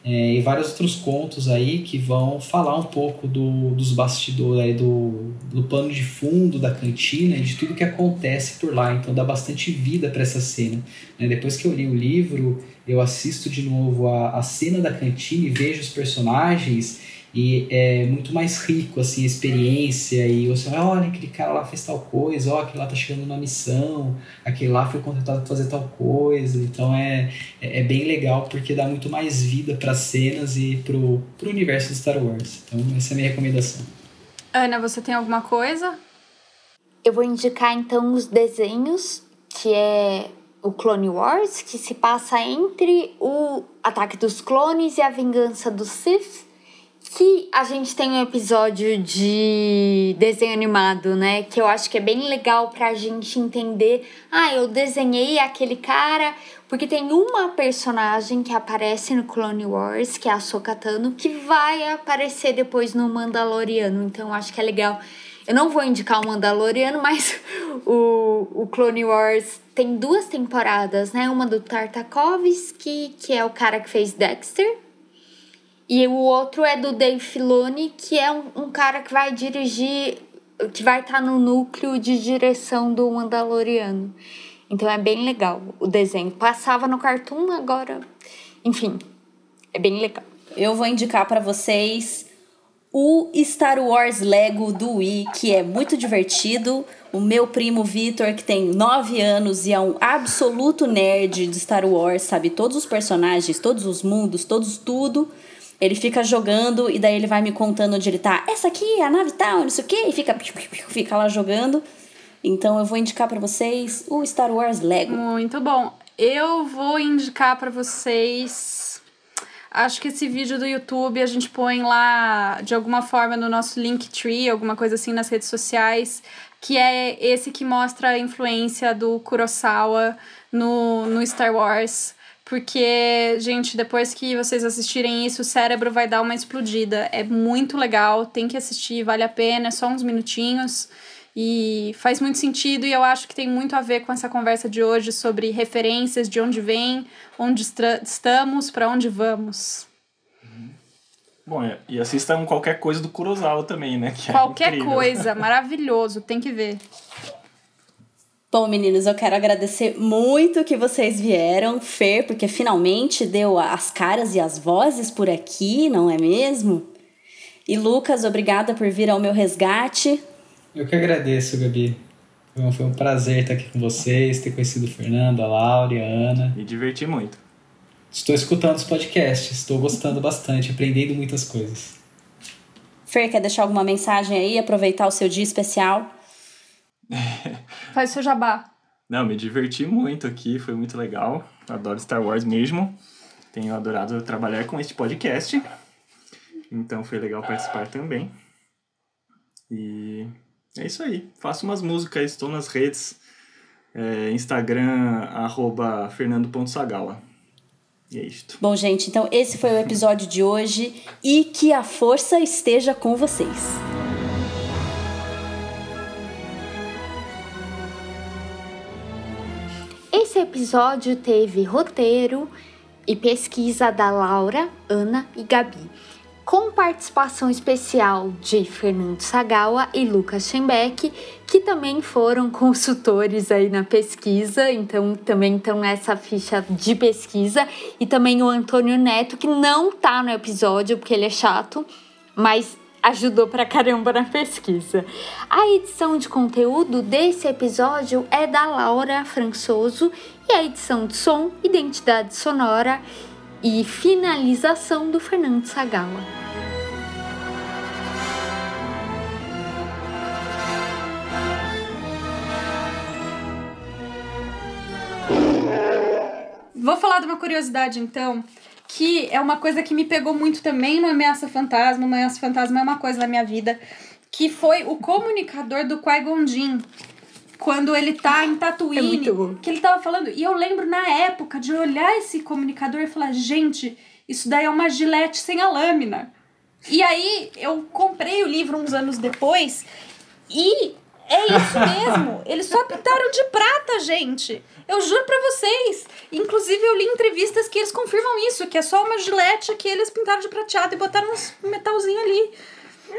é, e vários outros contos aí que vão falar um pouco do, dos bastidores, do, do pano de fundo da cantina de tudo que acontece por lá. Então dá bastante vida para essa cena. Né? Depois que eu li o livro, eu assisto de novo a, a cena da cantina e vejo os personagens e é muito mais rico assim a experiência e você vai, olha aquele cara lá fez tal coisa ó aquele lá tá chegando na missão aquele lá foi contratado para fazer tal coisa. Então é, é, é bem legal porque dá muito mais vida para cenas e pro, pro universo de Star Wars. Então essa é a minha recomendação. Ana você tem alguma coisa? Eu vou indicar então os desenhos que é o Clone Wars que se passa entre o ataque dos clones e a vingança dos Sith que a gente tem um episódio de desenho animado, né? Que eu acho que é bem legal pra gente entender. Ah, eu desenhei aquele cara. Porque tem uma personagem que aparece no Clone Wars, que é a Sokatano, que vai aparecer depois no Mandaloriano. Então acho que é legal. Eu não vou indicar o Mandaloriano, mas o, o Clone Wars tem duas temporadas, né? Uma do Tartakovsky, que é o cara que fez Dexter e o outro é do Dave Filoni, que é um, um cara que vai dirigir, que vai estar tá no núcleo de direção do Mandaloriano. Então é bem legal o desenho. Passava no Cartoon, agora. Enfim, é bem legal. Eu vou indicar para vocês o Star Wars Lego do Wii, que é muito divertido. O meu primo Vitor, que tem 9 anos e é um absoluto nerd de Star Wars, sabe todos os personagens, todos os mundos, todos tudo. Ele fica jogando e daí ele vai me contando onde ele tá. Essa aqui é a nave tal, não sei o quê, e fica, fica lá jogando. Então eu vou indicar para vocês o Star Wars Lego. Muito bom. Eu vou indicar para vocês. Acho que esse vídeo do YouTube a gente põe lá de alguma forma no nosso Linktree, alguma coisa assim nas redes sociais, que é esse que mostra a influência do Kurosawa no, no Star Wars. Porque, gente, depois que vocês assistirem isso, o cérebro vai dar uma explodida. É muito legal, tem que assistir, vale a pena, é só uns minutinhos. E faz muito sentido, e eu acho que tem muito a ver com essa conversa de hoje sobre referências, de onde vem, onde estamos, para onde vamos. Bom, e assistam qualquer coisa do Kurosawa também, né? Que é qualquer é coisa, maravilhoso, tem que ver. Bom, meninos, eu quero agradecer muito que vocês vieram, Fer, porque finalmente deu as caras e as vozes por aqui, não é mesmo? E Lucas, obrigada por vir ao meu resgate. Eu que agradeço, Gabi. Foi um prazer estar aqui com vocês, ter conhecido o Fernando, a Laura, a Ana. Me diverti muito. Estou escutando os podcasts, estou gostando bastante, aprendendo muitas coisas. Fer, quer deixar alguma mensagem aí, aproveitar o seu dia especial? Faz seu jabá. Não, me diverti muito aqui, foi muito legal. Adoro Star Wars mesmo. Tenho adorado trabalhar com este podcast. Então foi legal participar também. E é isso aí. Faço umas músicas, estou nas redes. É, Instagram, arroba fernando.sagala. E é isto. Bom, gente, então esse foi o episódio de hoje e que a força esteja com vocês. Esse episódio teve roteiro e pesquisa da Laura, Ana e Gabi com participação especial de Fernando Sagawa e Lucas Schembeck, que também foram consultores aí na pesquisa, então também estão nessa ficha de pesquisa, e também o Antônio Neto, que não tá no episódio porque ele é chato, mas ajudou pra caramba na pesquisa. A edição de conteúdo desse episódio é da Laura Françoso e a edição de som, identidade sonora e finalização do Fernando Sagawa. Vou falar de uma curiosidade então, que é uma coisa que me pegou muito também no Ameaça Fantasma. O Ameaça Fantasma é uma coisa da minha vida, que foi o comunicador do Qui-Gon Jinn quando ele tá em Tatooine, é que ele tava falando. E eu lembro na época de olhar esse comunicador e falar, gente, isso daí é uma gilete sem a lâmina. E aí eu comprei o livro uns anos depois e é isso mesmo. Eles só pintaram de prata, gente. Eu juro pra vocês. Inclusive, eu li entrevistas que eles confirmam isso, que é só uma gilete que eles pintaram de prateado e botaram uns metalzinho ali.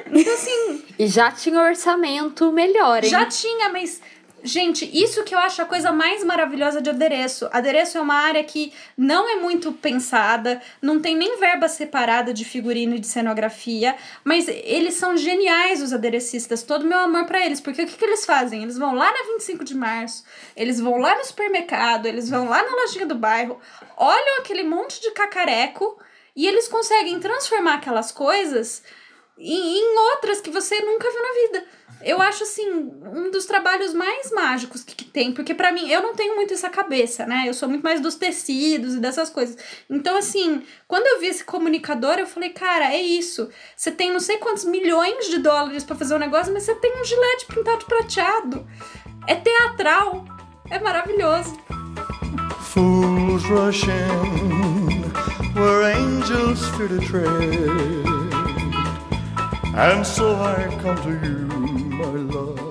Então, assim. E já tinha orçamento melhor, hein? Já tinha, mas Gente, isso que eu acho a coisa mais maravilhosa de adereço. Adereço é uma área que não é muito pensada, não tem nem verba separada de figurino e de cenografia, mas eles são geniais, os aderecistas. Todo meu amor para eles, porque o que, que eles fazem? Eles vão lá na 25 de março, eles vão lá no supermercado, eles vão lá na lojinha do bairro, olham aquele monte de cacareco e eles conseguem transformar aquelas coisas em, em outras que você nunca viu na vida. Eu acho, assim, um dos trabalhos mais mágicos que, que tem, porque para mim, eu não tenho muito essa cabeça, né? Eu sou muito mais dos tecidos e dessas coisas. Então, assim, quando eu vi esse comunicador, eu falei, cara, é isso. Você tem não sei quantos milhões de dólares para fazer um negócio, mas você tem um gilete pintado prateado. É teatral. É maravilhoso. Fools rush in where angels fear to tread. And so I come to you our love.